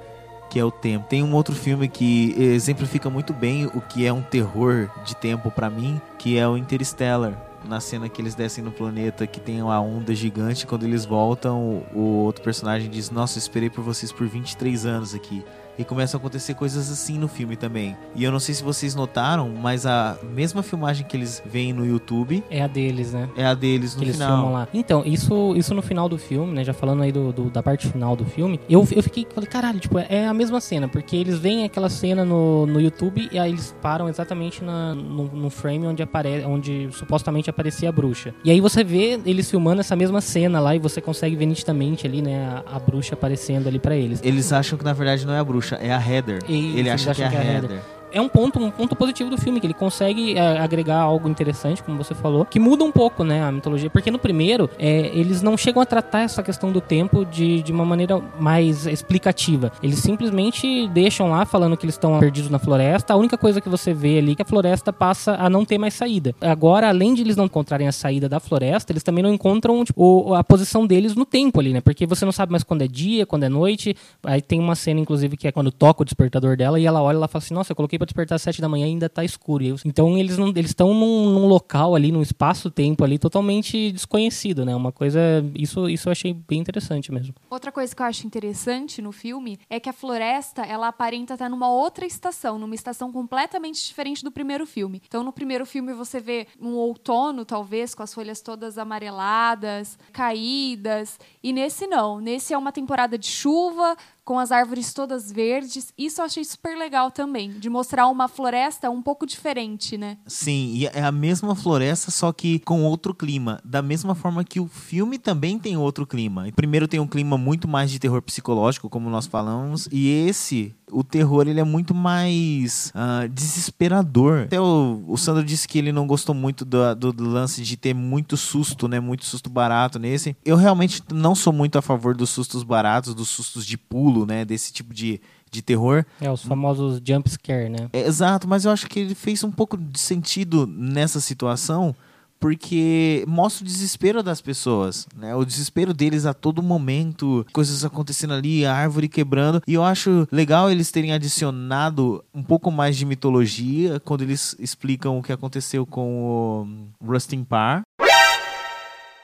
Que é o tempo. Tem um outro filme que exemplifica muito bem o que é um terror de tempo para mim, que é o Interstellar na cena que eles descem no planeta que tem uma onda gigante, quando eles voltam, o outro personagem diz: Nossa, eu esperei por vocês por 23 anos aqui. E começam a acontecer coisas assim no filme também. E eu não sei se vocês notaram, mas a mesma filmagem que eles veem no YouTube. É a deles, né? É a deles no que final. Eles filmam lá. Então, isso, isso no final do filme, né? Já falando aí do, do, da parte final do filme, eu, eu fiquei, falei, caralho, tipo, é a mesma cena, porque eles veem aquela cena no, no YouTube e aí eles param exatamente na, no, no frame onde aparece, onde supostamente aparecia a bruxa. E aí você vê eles filmando essa mesma cena lá e você consegue ver nitidamente ali, né, a, a bruxa aparecendo ali para eles. Eles acham que na verdade não é a bruxa bruxa, é a Heather. E ele acha que é a, que é a Heather. É um ponto, um ponto positivo do filme, que ele consegue é, agregar algo interessante, como você falou, que muda um pouco, né, a mitologia. Porque no primeiro, é, eles não chegam a tratar essa questão do tempo de, de uma maneira mais explicativa. Eles simplesmente deixam lá falando que eles estão perdidos na floresta. A única coisa que você vê ali é que a floresta passa a não ter mais saída. Agora, além de eles não encontrarem a saída da floresta, eles também não encontram tipo, a posição deles no tempo ali, né? Porque você não sabe mais quando é dia, quando é noite. Aí tem uma cena, inclusive, que é quando toca o despertador dela e ela olha e ela fala assim: Nossa, eu coloquei pra despertar às 7 da manhã ainda tá escuro. Então eles não eles estão num, num, local ali, num espaço-tempo ali totalmente desconhecido, né? Uma coisa isso isso eu achei bem interessante mesmo. Outra coisa que eu acho interessante no filme é que a floresta, ela aparenta estar numa outra estação, numa estação completamente diferente do primeiro filme. Então no primeiro filme você vê um outono, talvez, com as folhas todas amareladas, caídas, e nesse não. Nesse é uma temporada de chuva, com as árvores todas verdes. Isso eu achei super legal também, de mostrar uma floresta um pouco diferente, né? Sim, e é a mesma floresta, só que com outro clima. Da mesma forma que o filme também tem outro clima. Primeiro tem um clima muito mais de terror psicológico, como nós falamos, e esse o terror ele é muito mais uh, desesperador. Até o, o Sandro disse que ele não gostou muito do, do, lance de ter muito susto, né? Muito susto barato nesse. Eu realmente não sou muito a favor dos sustos baratos, dos sustos de pulo, né? Desse tipo de, de terror. É, os famosos jump scare, né? É, exato, mas eu acho que ele fez um pouco de sentido nessa situação porque mostra o desespero das pessoas, né? O desespero deles a todo momento, coisas acontecendo ali, a árvore quebrando. E eu acho legal eles terem adicionado um pouco mais de mitologia quando eles explicam o que aconteceu com o Rustin Parr.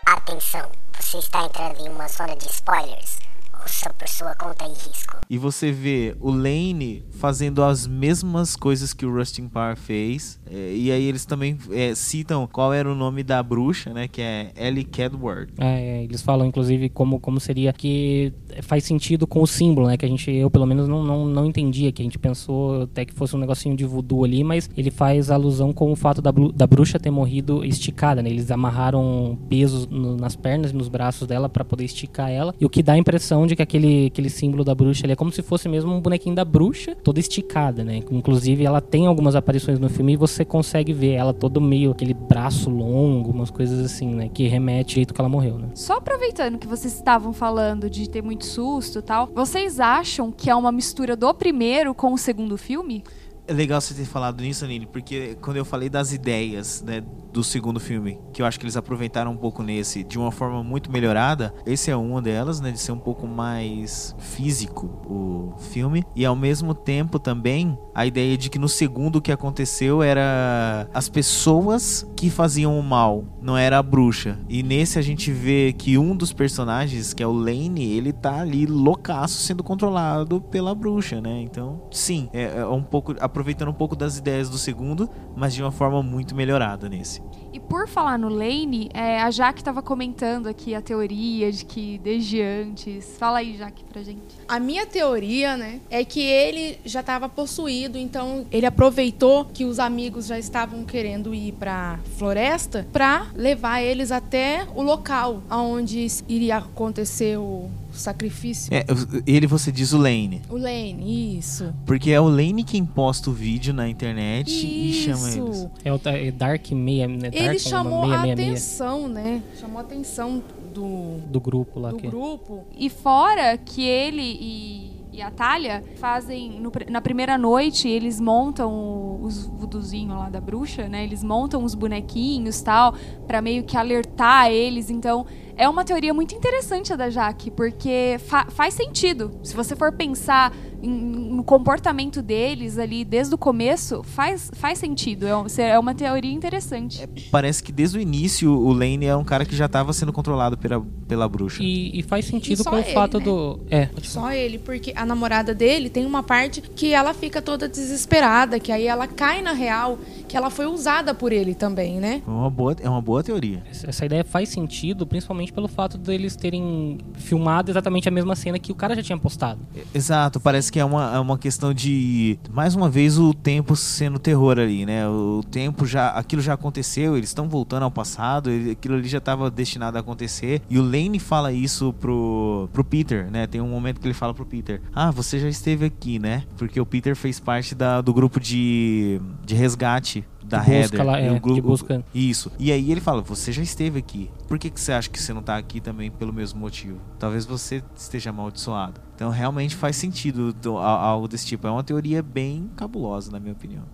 Atenção, você está entrando em uma zona de spoilers. Por sua conta e risco. E você vê o Lane fazendo as mesmas coisas que o Rustin Parr fez. É, e aí eles também é, citam qual era o nome da bruxa, né? Que é Ellie Cadward. É, eles falam, inclusive, como, como seria que faz sentido com o símbolo, né? Que a gente, eu pelo menos não, não, não entendia, que a gente pensou até que fosse um negocinho de voodoo ali, mas ele faz alusão com o fato da, da bruxa ter morrido esticada, né? Eles amarraram pesos no, nas pernas e nos braços dela para poder esticar ela, e o que dá a impressão de que aquele, aquele símbolo da bruxa ali é como se fosse mesmo um bonequinho da bruxa, toda esticada, né? Inclusive, ela tem algumas aparições no filme e você consegue ver ela todo meio aquele braço longo, umas coisas assim, né? Que remete ao jeito que ela morreu, né? Só aproveitando que vocês estavam falando de ter muito susto e tal, vocês acham que é uma mistura do primeiro com o segundo filme? É legal você ter falado nisso, Aline, porque quando eu falei das ideias, né, do segundo filme, que eu acho que eles aproveitaram um pouco nesse de uma forma muito melhorada, esse é uma delas, né, de ser um pouco mais físico o filme, e ao mesmo tempo também a ideia de que no segundo o que aconteceu era as pessoas que faziam o mal, não era a bruxa. E nesse a gente vê que um dos personagens, que é o Lane, ele tá ali loucaço sendo controlado pela bruxa, né? Então, sim, é, é um pouco aproveitando um pouco das ideias do segundo, mas de uma forma muito melhorada nesse. E por falar no Lane, é, a Jaque estava comentando aqui a teoria de que desde antes. Fala aí, Jaque, pra gente. A minha teoria, né, é que ele já estava possuído, então ele aproveitou que os amigos já estavam querendo ir pra floresta para levar eles até o local onde iria acontecer o sacrifício. É, ele você diz o Lane. O Lane, isso. Porque é o Lane quem posta o vídeo na internet isso. e chama eles. É o é Dark 6, né? Dark ele chamou 666. a atenção, né? Chamou a atenção do do grupo lá do que... grupo. E fora que ele e e a Talia fazem no, na primeira noite eles montam os vuduzinhos lá da bruxa, né? Eles montam os bonequinhos tal para meio que alertar eles. Então é uma teoria muito interessante a da Jaque, porque fa faz sentido. Se você for pensar em, no comportamento deles ali desde o começo, faz, faz sentido. É, é uma teoria interessante. É, parece que desde o início o Lane é um cara que já estava sendo controlado pela, pela bruxa. E, e faz sentido e com ele, o fato né? do. É. Só ele, porque a namorada dele tem uma parte que ela fica toda desesperada, que aí ela cai na real, que ela foi usada por ele também, né? É uma boa, é uma boa teoria. Essa ideia faz sentido, principalmente pelo fato deles terem filmado exatamente a mesma cena que o cara já tinha postado. Exato, parece que é uma, é uma questão de mais uma vez o tempo sendo terror ali, né? O tempo já, aquilo já aconteceu, eles estão voltando ao passado, aquilo ali já estava destinado a acontecer. E o Lane fala isso pro, pro Peter, né? Tem um momento que ele fala pro Peter: "Ah, você já esteve aqui, né?" Porque o Peter fez parte da, do grupo de, de resgate da Heather. lá, é, o grupo, de busca. Isso. E aí ele fala: Você já esteve aqui. Por que, que você acha que você não tá aqui também pelo mesmo motivo? Talvez você esteja amaldiçoado. Então realmente faz sentido algo desse tipo. É uma teoria bem cabulosa, na minha opinião.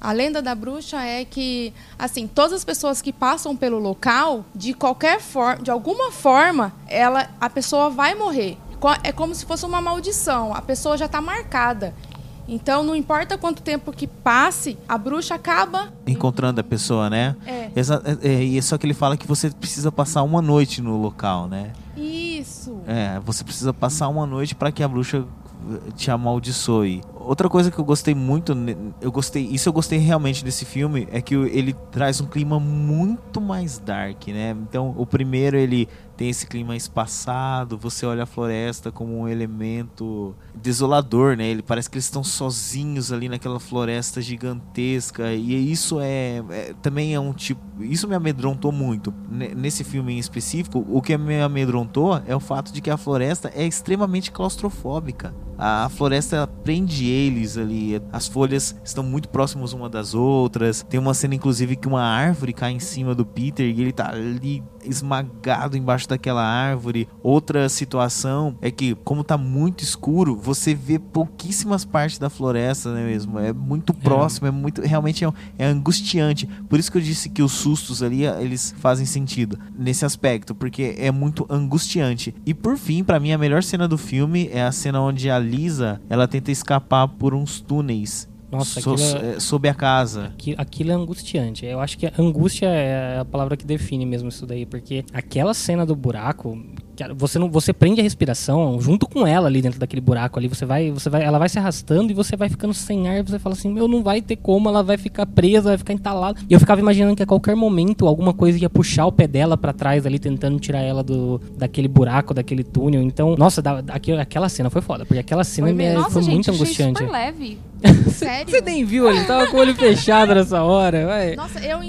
A lenda da bruxa é que, assim, todas as pessoas que passam pelo local, de qualquer forma, de alguma forma, ela, a pessoa vai morrer. É como se fosse uma maldição. A pessoa já está marcada. Então, não importa quanto tempo que passe, a bruxa acaba. Encontrando a pessoa, né? É. É, é, e só que ele fala que você precisa passar uma noite no local, né? Isso. É, você precisa passar uma noite para que a bruxa te amaldiçoe. Outra coisa que eu gostei muito, eu gostei, isso eu gostei realmente desse filme, é que ele traz um clima muito mais dark, né? Então, o primeiro ele tem esse clima espaçado, você olha a floresta como um elemento desolador, né? Ele parece que eles estão sozinhos ali naquela floresta gigantesca e isso é, é- também é um tipo, isso me amedrontou muito. Ne- Nesse filme em específico, o que me amedrontou é o fato de que a floresta é extremamente claustrofóbica. A a floresta prende eles ali, as folhas estão muito próximas uma das outras. Tem uma cena inclusive que uma árvore cai em cima do Peter e ele tá ali esmagado embaixo daquela árvore. Outra situação é que, como tá muito escuro, você vê pouquíssimas partes da floresta, né mesmo? É muito próximo, é, muito. Realmente é, é angustiante. Por isso que eu disse que os sustos ali, eles fazem sentido nesse aspecto, porque é muito angustiante. E por fim, pra mim, a melhor cena do filme é a cena onde a Lisa ela tenta escapar por uns túneis. Nossa, so- aquilo sob a casa. Aqui- Aquilo é angustiante. Eu acho que angústia é a palavra que define mesmo isso daí, porque aquela cena do buraco, você não você prende a respiração junto com ela ali dentro daquele buraco ali você vai você vai ela vai se arrastando e você vai ficando sem ar e você fala assim meu não vai ter como ela vai ficar presa vai ficar entalada e eu ficava imaginando que a qualquer momento alguma coisa ia puxar o pé dela para trás ali tentando tirar ela do daquele buraco daquele túnel então nossa da, aquela, aquela cena foi foda porque aquela cena Foi, me, nossa, foi gente, muito angustiante super leve. Sério? você nem viu ele tava com o olho fechado nessa hora vai. Nossa, eu.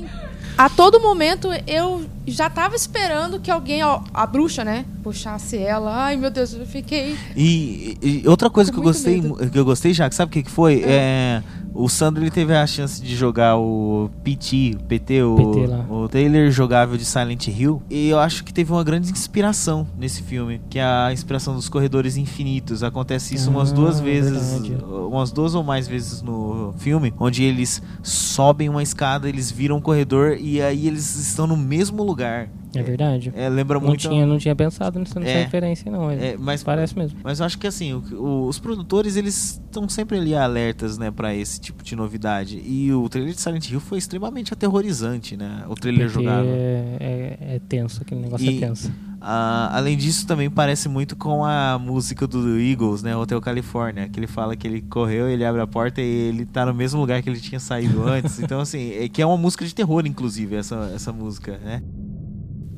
A todo momento eu já tava esperando que alguém, ó, a bruxa, né, puxasse ela. Ai, meu Deus, eu fiquei. E, e outra coisa que eu gostei, medo. que eu gostei, já sabe o que, que foi? É. o Sandro ele teve a chance de jogar o PT, o PT, o, PT o trailer jogável de Silent Hill. E eu acho que teve uma grande inspiração nesse filme, que é a inspiração dos corredores infinitos. Acontece isso umas Ah, duas vezes, verdade. umas duas ou mais vezes no filme, onde eles sobem uma escada, eles viram um corredor e aí eles estão no mesmo lugar. É verdade É, lembra não muito. tinha não tinha pensado nessa, nessa É. referência não É, mas parece mesmo Mas eu acho que assim, o- o- os produtores eles estão sempre ali alertas, né, para esse tipo de novidade. E o trailer de Silent Hill foi extremamente aterrorizante, né? O trailer Porque jogável. é, é, é tenso aquele negócio E- é tenso Ah, além disso, também parece muito com a música do Eagles, né? Hotel California, que ele fala que ele correu, ele abre a porta e ele tá no mesmo lugar que ele tinha saído antes. Então, assim, é que é uma música de terror, inclusive, essa, essa música, né?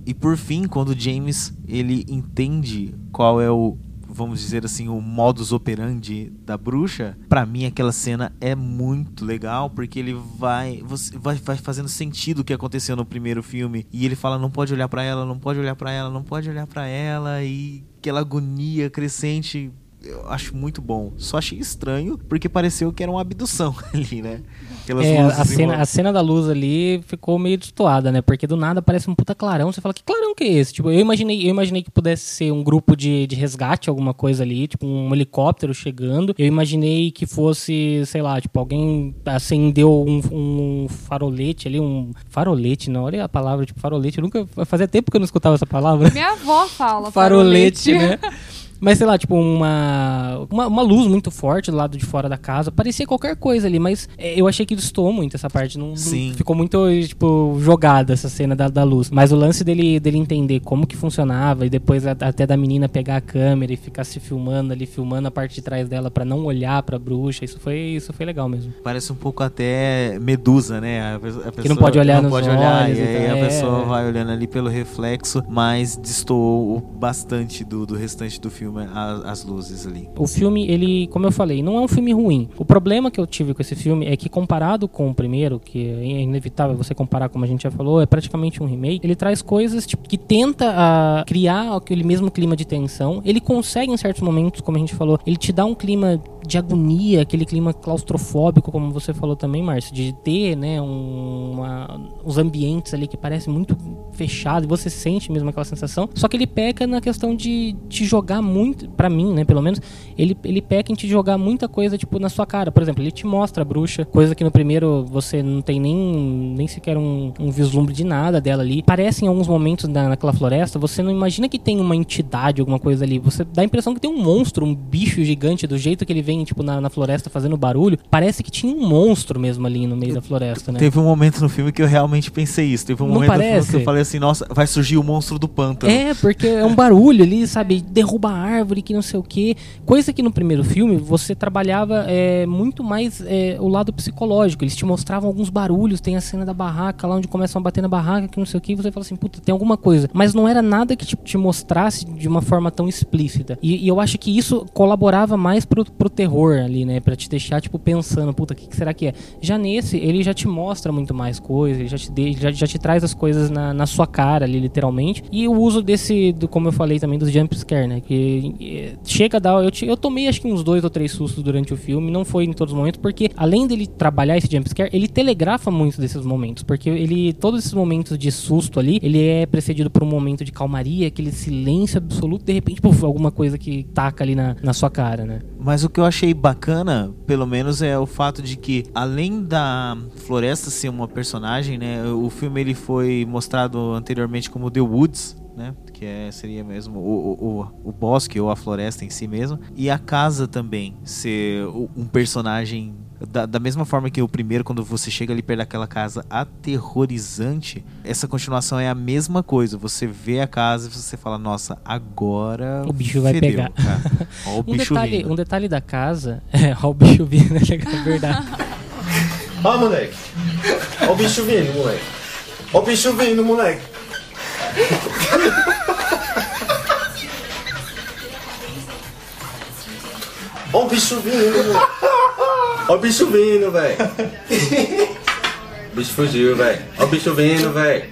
E por fim, quando James ele entende qual é o, vamos dizer assim, o modus operandi da bruxa, pra mim aquela cena é muito legal, porque ele vai, vai, vai fazendo sentido o que aconteceu no primeiro filme e ele fala não pode olhar pra ela, não pode olhar pra ela, não pode olhar pra ela e aquela agonia crescente eu acho muito bom. Só achei estranho porque pareceu que era uma abdução ali, né? Aquelas É, luzes a cena, a cena da luz ali ficou meio destoada, né? Porque do nada parece um puta clarão. Você fala, que clarão que é esse? Tipo, eu imaginei, eu imaginei que pudesse ser um grupo de, de resgate, alguma coisa ali, tipo um helicóptero chegando. Eu imaginei que fosse, sei lá, tipo, alguém acendeu um, um farolete ali, um. Farolete, não, olha a palavra, tipo, farolete. Eu nunca. Fazia tempo que eu não escutava essa palavra. Minha avó fala farolete, né? Mas sei lá, tipo, uma, uma, uma luz muito forte do lado de fora da casa. Parecia qualquer coisa ali, mas é, eu achei que destoou muito essa parte. Não, não- Sim. ficou muito, tipo, jogada essa cena da, da luz. Mas o lance dele, dele entender como que funcionava e depois a- até da menina pegar a câmera e ficar se filmando ali, filmando a parte de trás dela pra não olhar pra bruxa, isso foi, isso foi legal mesmo. Parece um pouco até Medusa, né? A, a pessoa não pode olhar não nos pode olhar, olhos e e aí a é. pessoa vai olhando ali pelo reflexo, mas destoou bastante do, do restante do filme as luzes ali. O filme, ele, como eu falei, não é um filme ruim. O problema que eu tive com esse filme é que comparado com o primeiro, que é inevitável você comparar, como a gente já falou, é praticamente um remake, ele traz coisas tipo, que tenta ah, criar aquele mesmo clima de tensão. Ele consegue em certos momentos, como a gente falou, ele te dá um clima de agonia, aquele clima claustrofóbico, como você falou também, Márcio, de ter, né, um, uma, os ambientes ali que parecem muito fechados e você sente mesmo aquela sensação. Só que ele peca na questão de te jogar muito, pra mim, né, pelo menos, ele, ele peca em te jogar muita coisa, tipo, na sua cara. Por exemplo, ele te mostra a bruxa, coisa que no primeiro você não tem nem, nem sequer um, um vislumbre de nada dela ali. Parece em alguns momentos na, naquela floresta, você não imagina que tem uma entidade, alguma coisa ali. Você dá a impressão que tem um monstro, um bicho gigante, do jeito que ele vem, tipo, na, na floresta fazendo barulho. Parece que tinha um monstro mesmo ali no meio da floresta, né? Teve um momento no filme que eu realmente pensei isso. Teve um Não momento no filme parece? que eu falei assim, nossa, vai surgir o monstro do pântano. É, porque é um barulho ali, sabe? Derruba a árvore, que não sei o quê. Coisa que no primeiro filme você trabalhava é, muito mais é, o lado psicológico. Eles te mostravam alguns barulhos, tem a cena da barraca lá onde começam a bater na barraca, que não sei o quê, e você fala assim, puta, tem alguma coisa. Mas não era nada que tipo, te mostrasse de uma forma tão explícita. E, e eu acho que isso colaborava mais pro, pro terror ali, né? Pra te deixar, tipo, pensando, puta, o que, que será que é? Já nesse, ele já te mostra muito mais coisas, ele já te, de- já, já te traz as coisas na, na sua cara ali, literalmente. E o uso desse, do, como eu falei também, dos jump scare, né? Que eh, chega a dar. Eu, eu tomei acho que uns dois ou três sustos durante o filme, não foi em todos os momentos, porque além dele trabalhar esse jump scare, ele telegrafa muito desses momentos. Porque ele, todos esses momentos de susto ali, ele é precedido por um momento de calmaria, aquele silêncio absoluto, de repente, puf, alguma coisa que taca ali na, na sua cara, né? Mas o que eu achei bacana, pelo menos, é o fato de que, além da Floresta ser uma personagem, né? O filme ele foi mostrado anteriormente como The Woods, né? Que é, seria mesmo o, o, o, bosque ou a floresta em si mesmo. E a casa também ser um personagem da, da mesma forma que o primeiro, quando você chega ali perto daquela casa aterrorizante, essa continuação é a mesma coisa. Você vê a casa e você fala, nossa, agora. O bicho vai fedeu, pegar. cara. Ó o um, bicho detalhe, vindo. um detalhe da casa. É, ó o bicho vindo, é verdade. Ó, moleque. Ó o bicho vindo, moleque. Ó o bicho vindo, moleque. Ó o bicho vindo, moleque. Ó o bicho vindo, velho. O bicho fugiu, velho. Ó o bicho vindo, velho.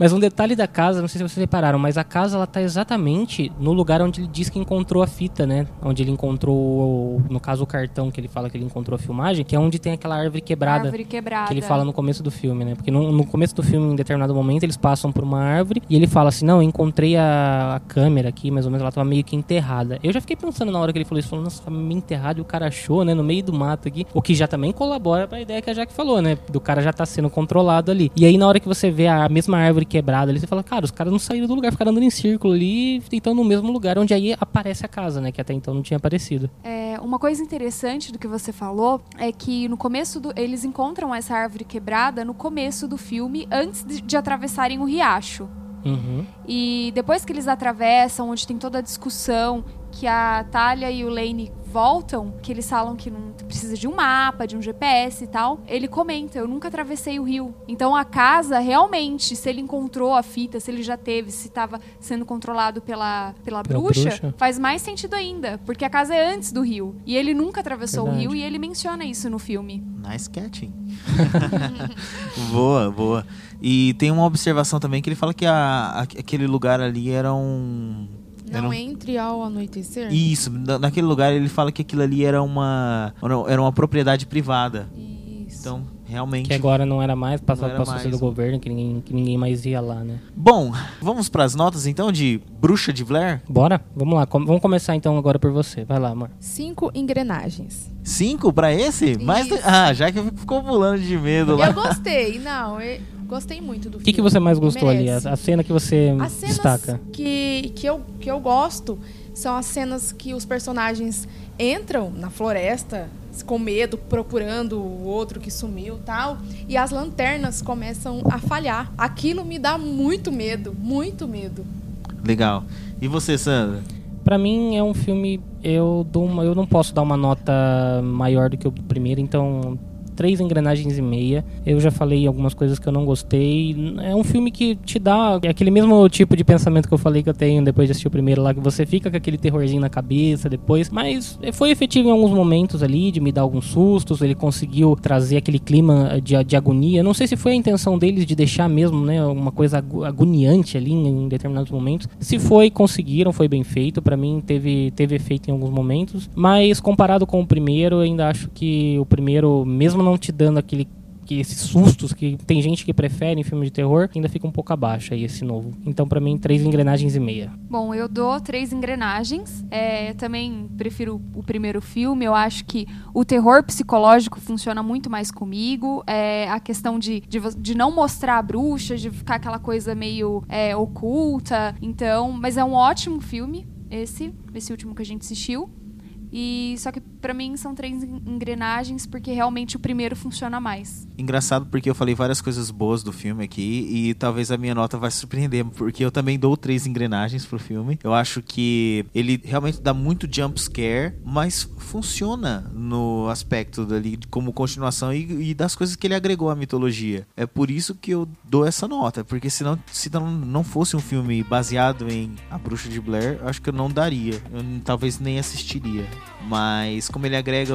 Mas um detalhe da casa, não sei se vocês repararam, mas a casa ela tá exatamente no lugar onde ele diz que encontrou a fita, né? Onde ele encontrou, no caso, o cartão que ele fala que ele encontrou a filmagem, que é onde tem aquela árvore quebrada. Árvore quebrada. Que ele fala no começo do filme, né? Porque no, no começo do filme, em determinado momento, eles passam por uma árvore e ele fala assim: Não, eu encontrei a, a câmera aqui, mais ou menos, ela tava meio que enterrada. Eu já fiquei pensando na hora que ele falou isso, falando, nossa, tá meio enterrada e o cara achou, né? No meio do mato aqui. O que já também colabora pra ideia que a Jaque falou, né? Do cara já tá sendo controlado ali. E aí, na hora que você vê a mesma árvore quebrada ali, você fala, cara, os caras não saíram do lugar, ficaram andando em círculo ali, e estão no mesmo lugar onde aí aparece a casa, né? Que até então não tinha aparecido. É, uma coisa interessante do que você falou é que no começo do. Eles encontram essa árvore quebrada no começo do filme, antes de, de atravessarem o riacho. Uhum. E depois que eles atravessam, onde tem toda a discussão, que a Talia e o Lane voltam, que eles falam que não precisa de um mapa, de um GPS e tal, ele comenta: Eu nunca atravessei o rio. Então a casa, realmente, se ele encontrou a fita, se ele já teve, se estava sendo controlado pela, pela, Pela bruxa, bruxa. faz mais sentido ainda, porque a casa é antes do rio. E ele nunca atravessou Verdade. o rio e ele menciona isso no filme. Nice catching. boa, boa. E tem uma observação também que ele fala que a, a- aquele lugar ali era um. Não um- entre ao anoitecer? Isso, na- naquele lugar ele fala que aquilo ali era uma. Era uma propriedade privada. Então, realmente. Que agora não era mais, passou, Não era passou a ser mais. do governo, que ninguém, que ninguém mais ia lá, né? Bom, vamos pras notas então de Bruxa de Blair? Bora? Vamos lá, com- vamos começar então agora por você. Vai lá, amor. Cinco engrenagens. Cinco pra esse? Mais do- Ah, já que ficou pulando de medo lá. Eu gostei, não, eu gostei muito do O que, que você mais gostou ali? Merece. A, a cena que você As cenas destaca? que, que, eu, que eu gosto são as cenas que os personagens entram na floresta com medo, procurando o outro que sumiu tal, e as lanternas começam a falhar. Aquilo me dá muito medo, muito medo. Legal. E você, Sandra? Pra mim é um filme. Eu dou uma, eu não posso dar uma nota maior do que o primeiro, então três engrenagens e meia. Eu já falei algumas coisas que eu não gostei. É um filme que te dá aquele mesmo tipo de pensamento que eu falei que eu tenho depois de assistir o primeiro lá, que você fica com aquele terrorzinho na cabeça depois. Mas foi efetivo em alguns momentos ali, de me dar alguns sustos. Ele conseguiu trazer aquele clima de, de agonia. Não sei se foi a intenção deles de deixar mesmo, né, uma coisa agoniante ali em, em determinados momentos. Se foi, conseguiram, foi bem feito. Pra mim teve teve efeito em alguns momentos, mas comparado com o primeiro, eu ainda acho que o primeiro, mesmo não te dando aquele que esses sustos que tem gente que prefere em filme de terror, ainda fica um pouco abaixo aí esse novo. Então pra mim três engrenagens e meia. Bom, eu dou três engrenagens. É, também prefiro o primeiro filme. Eu acho que o terror psicológico funciona muito mais comigo. É, a questão de, de, de não mostrar a bruxa, de ficar aquela coisa meio é, oculta. Então, mas é um ótimo filme, esse, esse último que a gente assistiu. E só que pra mim são três en- engrenagens porque realmente o primeiro funciona mais. Engraçado porque eu falei várias coisas boas do filme aqui e talvez a minha nota vai surpreender, porque eu também dou três engrenagens pro filme. Eu acho que ele realmente dá muito jump scare, mas funciona no aspecto dali como continuação e, e das coisas que ele agregou à mitologia. É por isso que eu dou essa nota, porque senão se não, não fosse um filme baseado em A Bruxa de Blair, acho que eu não daria. Eu talvez nem assistiria. Mas como ele agrega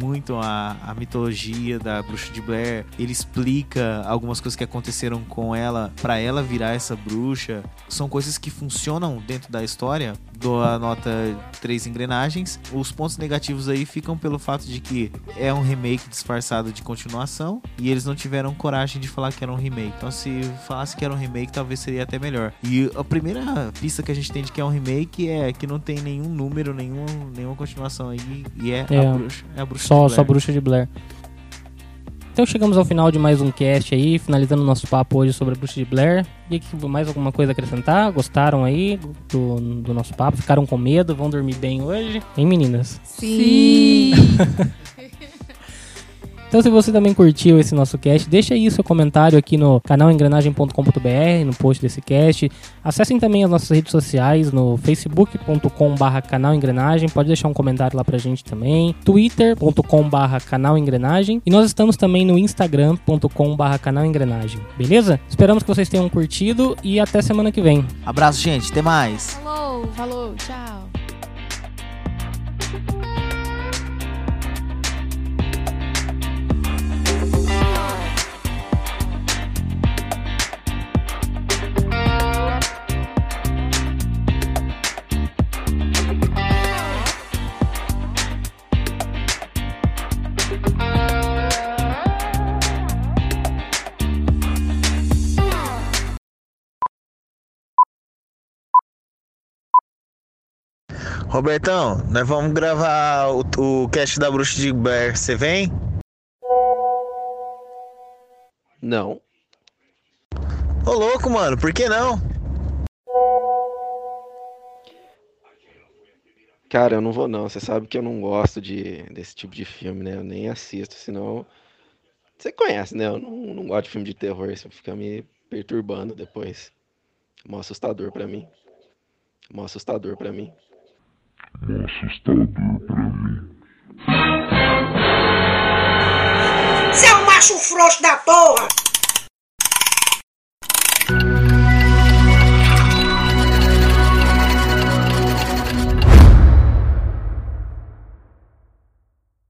muito a, a mitologia da bruxa de Blair, ele explica algumas coisas que aconteceram com ela pra ela virar essa bruxa. São coisas que funcionam dentro da história. Dou a nota três engrenagens. Os pontos negativos aí ficam pelo fato de que é um remake disfarçado de continuação e eles não tiveram coragem de falar que era um remake. Então se falasse que era um remake, talvez seria até melhor. E a primeira pista que a gente tem de que é um remake é que não tem nenhum número, nenhum, nenhuma continuação aí e é, É, a bruxa, é a bruxa Só, só. Bruxa de Blair. Então chegamos ao final de mais um cast aí, finalizando o nosso papo hoje sobre a Bruxa de Blair. E aqui, mais alguma coisa a acrescentar? Gostaram aí do, do nosso papo? Ficaram com medo? Vão dormir bem hoje? Hein, meninas? Sim! Então, se você também curtiu esse nosso cast, deixa aí seu comentário aqui no canalengrenagem.com.br, no post desse cast. Acessem também as nossas redes sociais no facebook.com.br canalengrenagem. Pode deixar um comentário lá pra gente também. twitter.com.br canalengrenagem. E nós estamos também no instagram.com.br canalengrenagem. Beleza? Esperamos que vocês tenham curtido e até semana que vem. Abraço, gente. Até mais. Falou! Falou, tchau. Robertão, nós vamos gravar o, o cast da Bruxa de Blair. Você vem? Não. Ô louco, mano, por que não? Cara, eu não vou não. Você sabe que eu não gosto de, desse tipo de filme, né? Eu nem assisto, senão. Você conhece, né? Eu não, não gosto de filme de terror, isso fica me perturbando depois. Mó assustador pra mim. Mó assustador pra mim assustador é pra mim. Seu é macho frouxo da porra!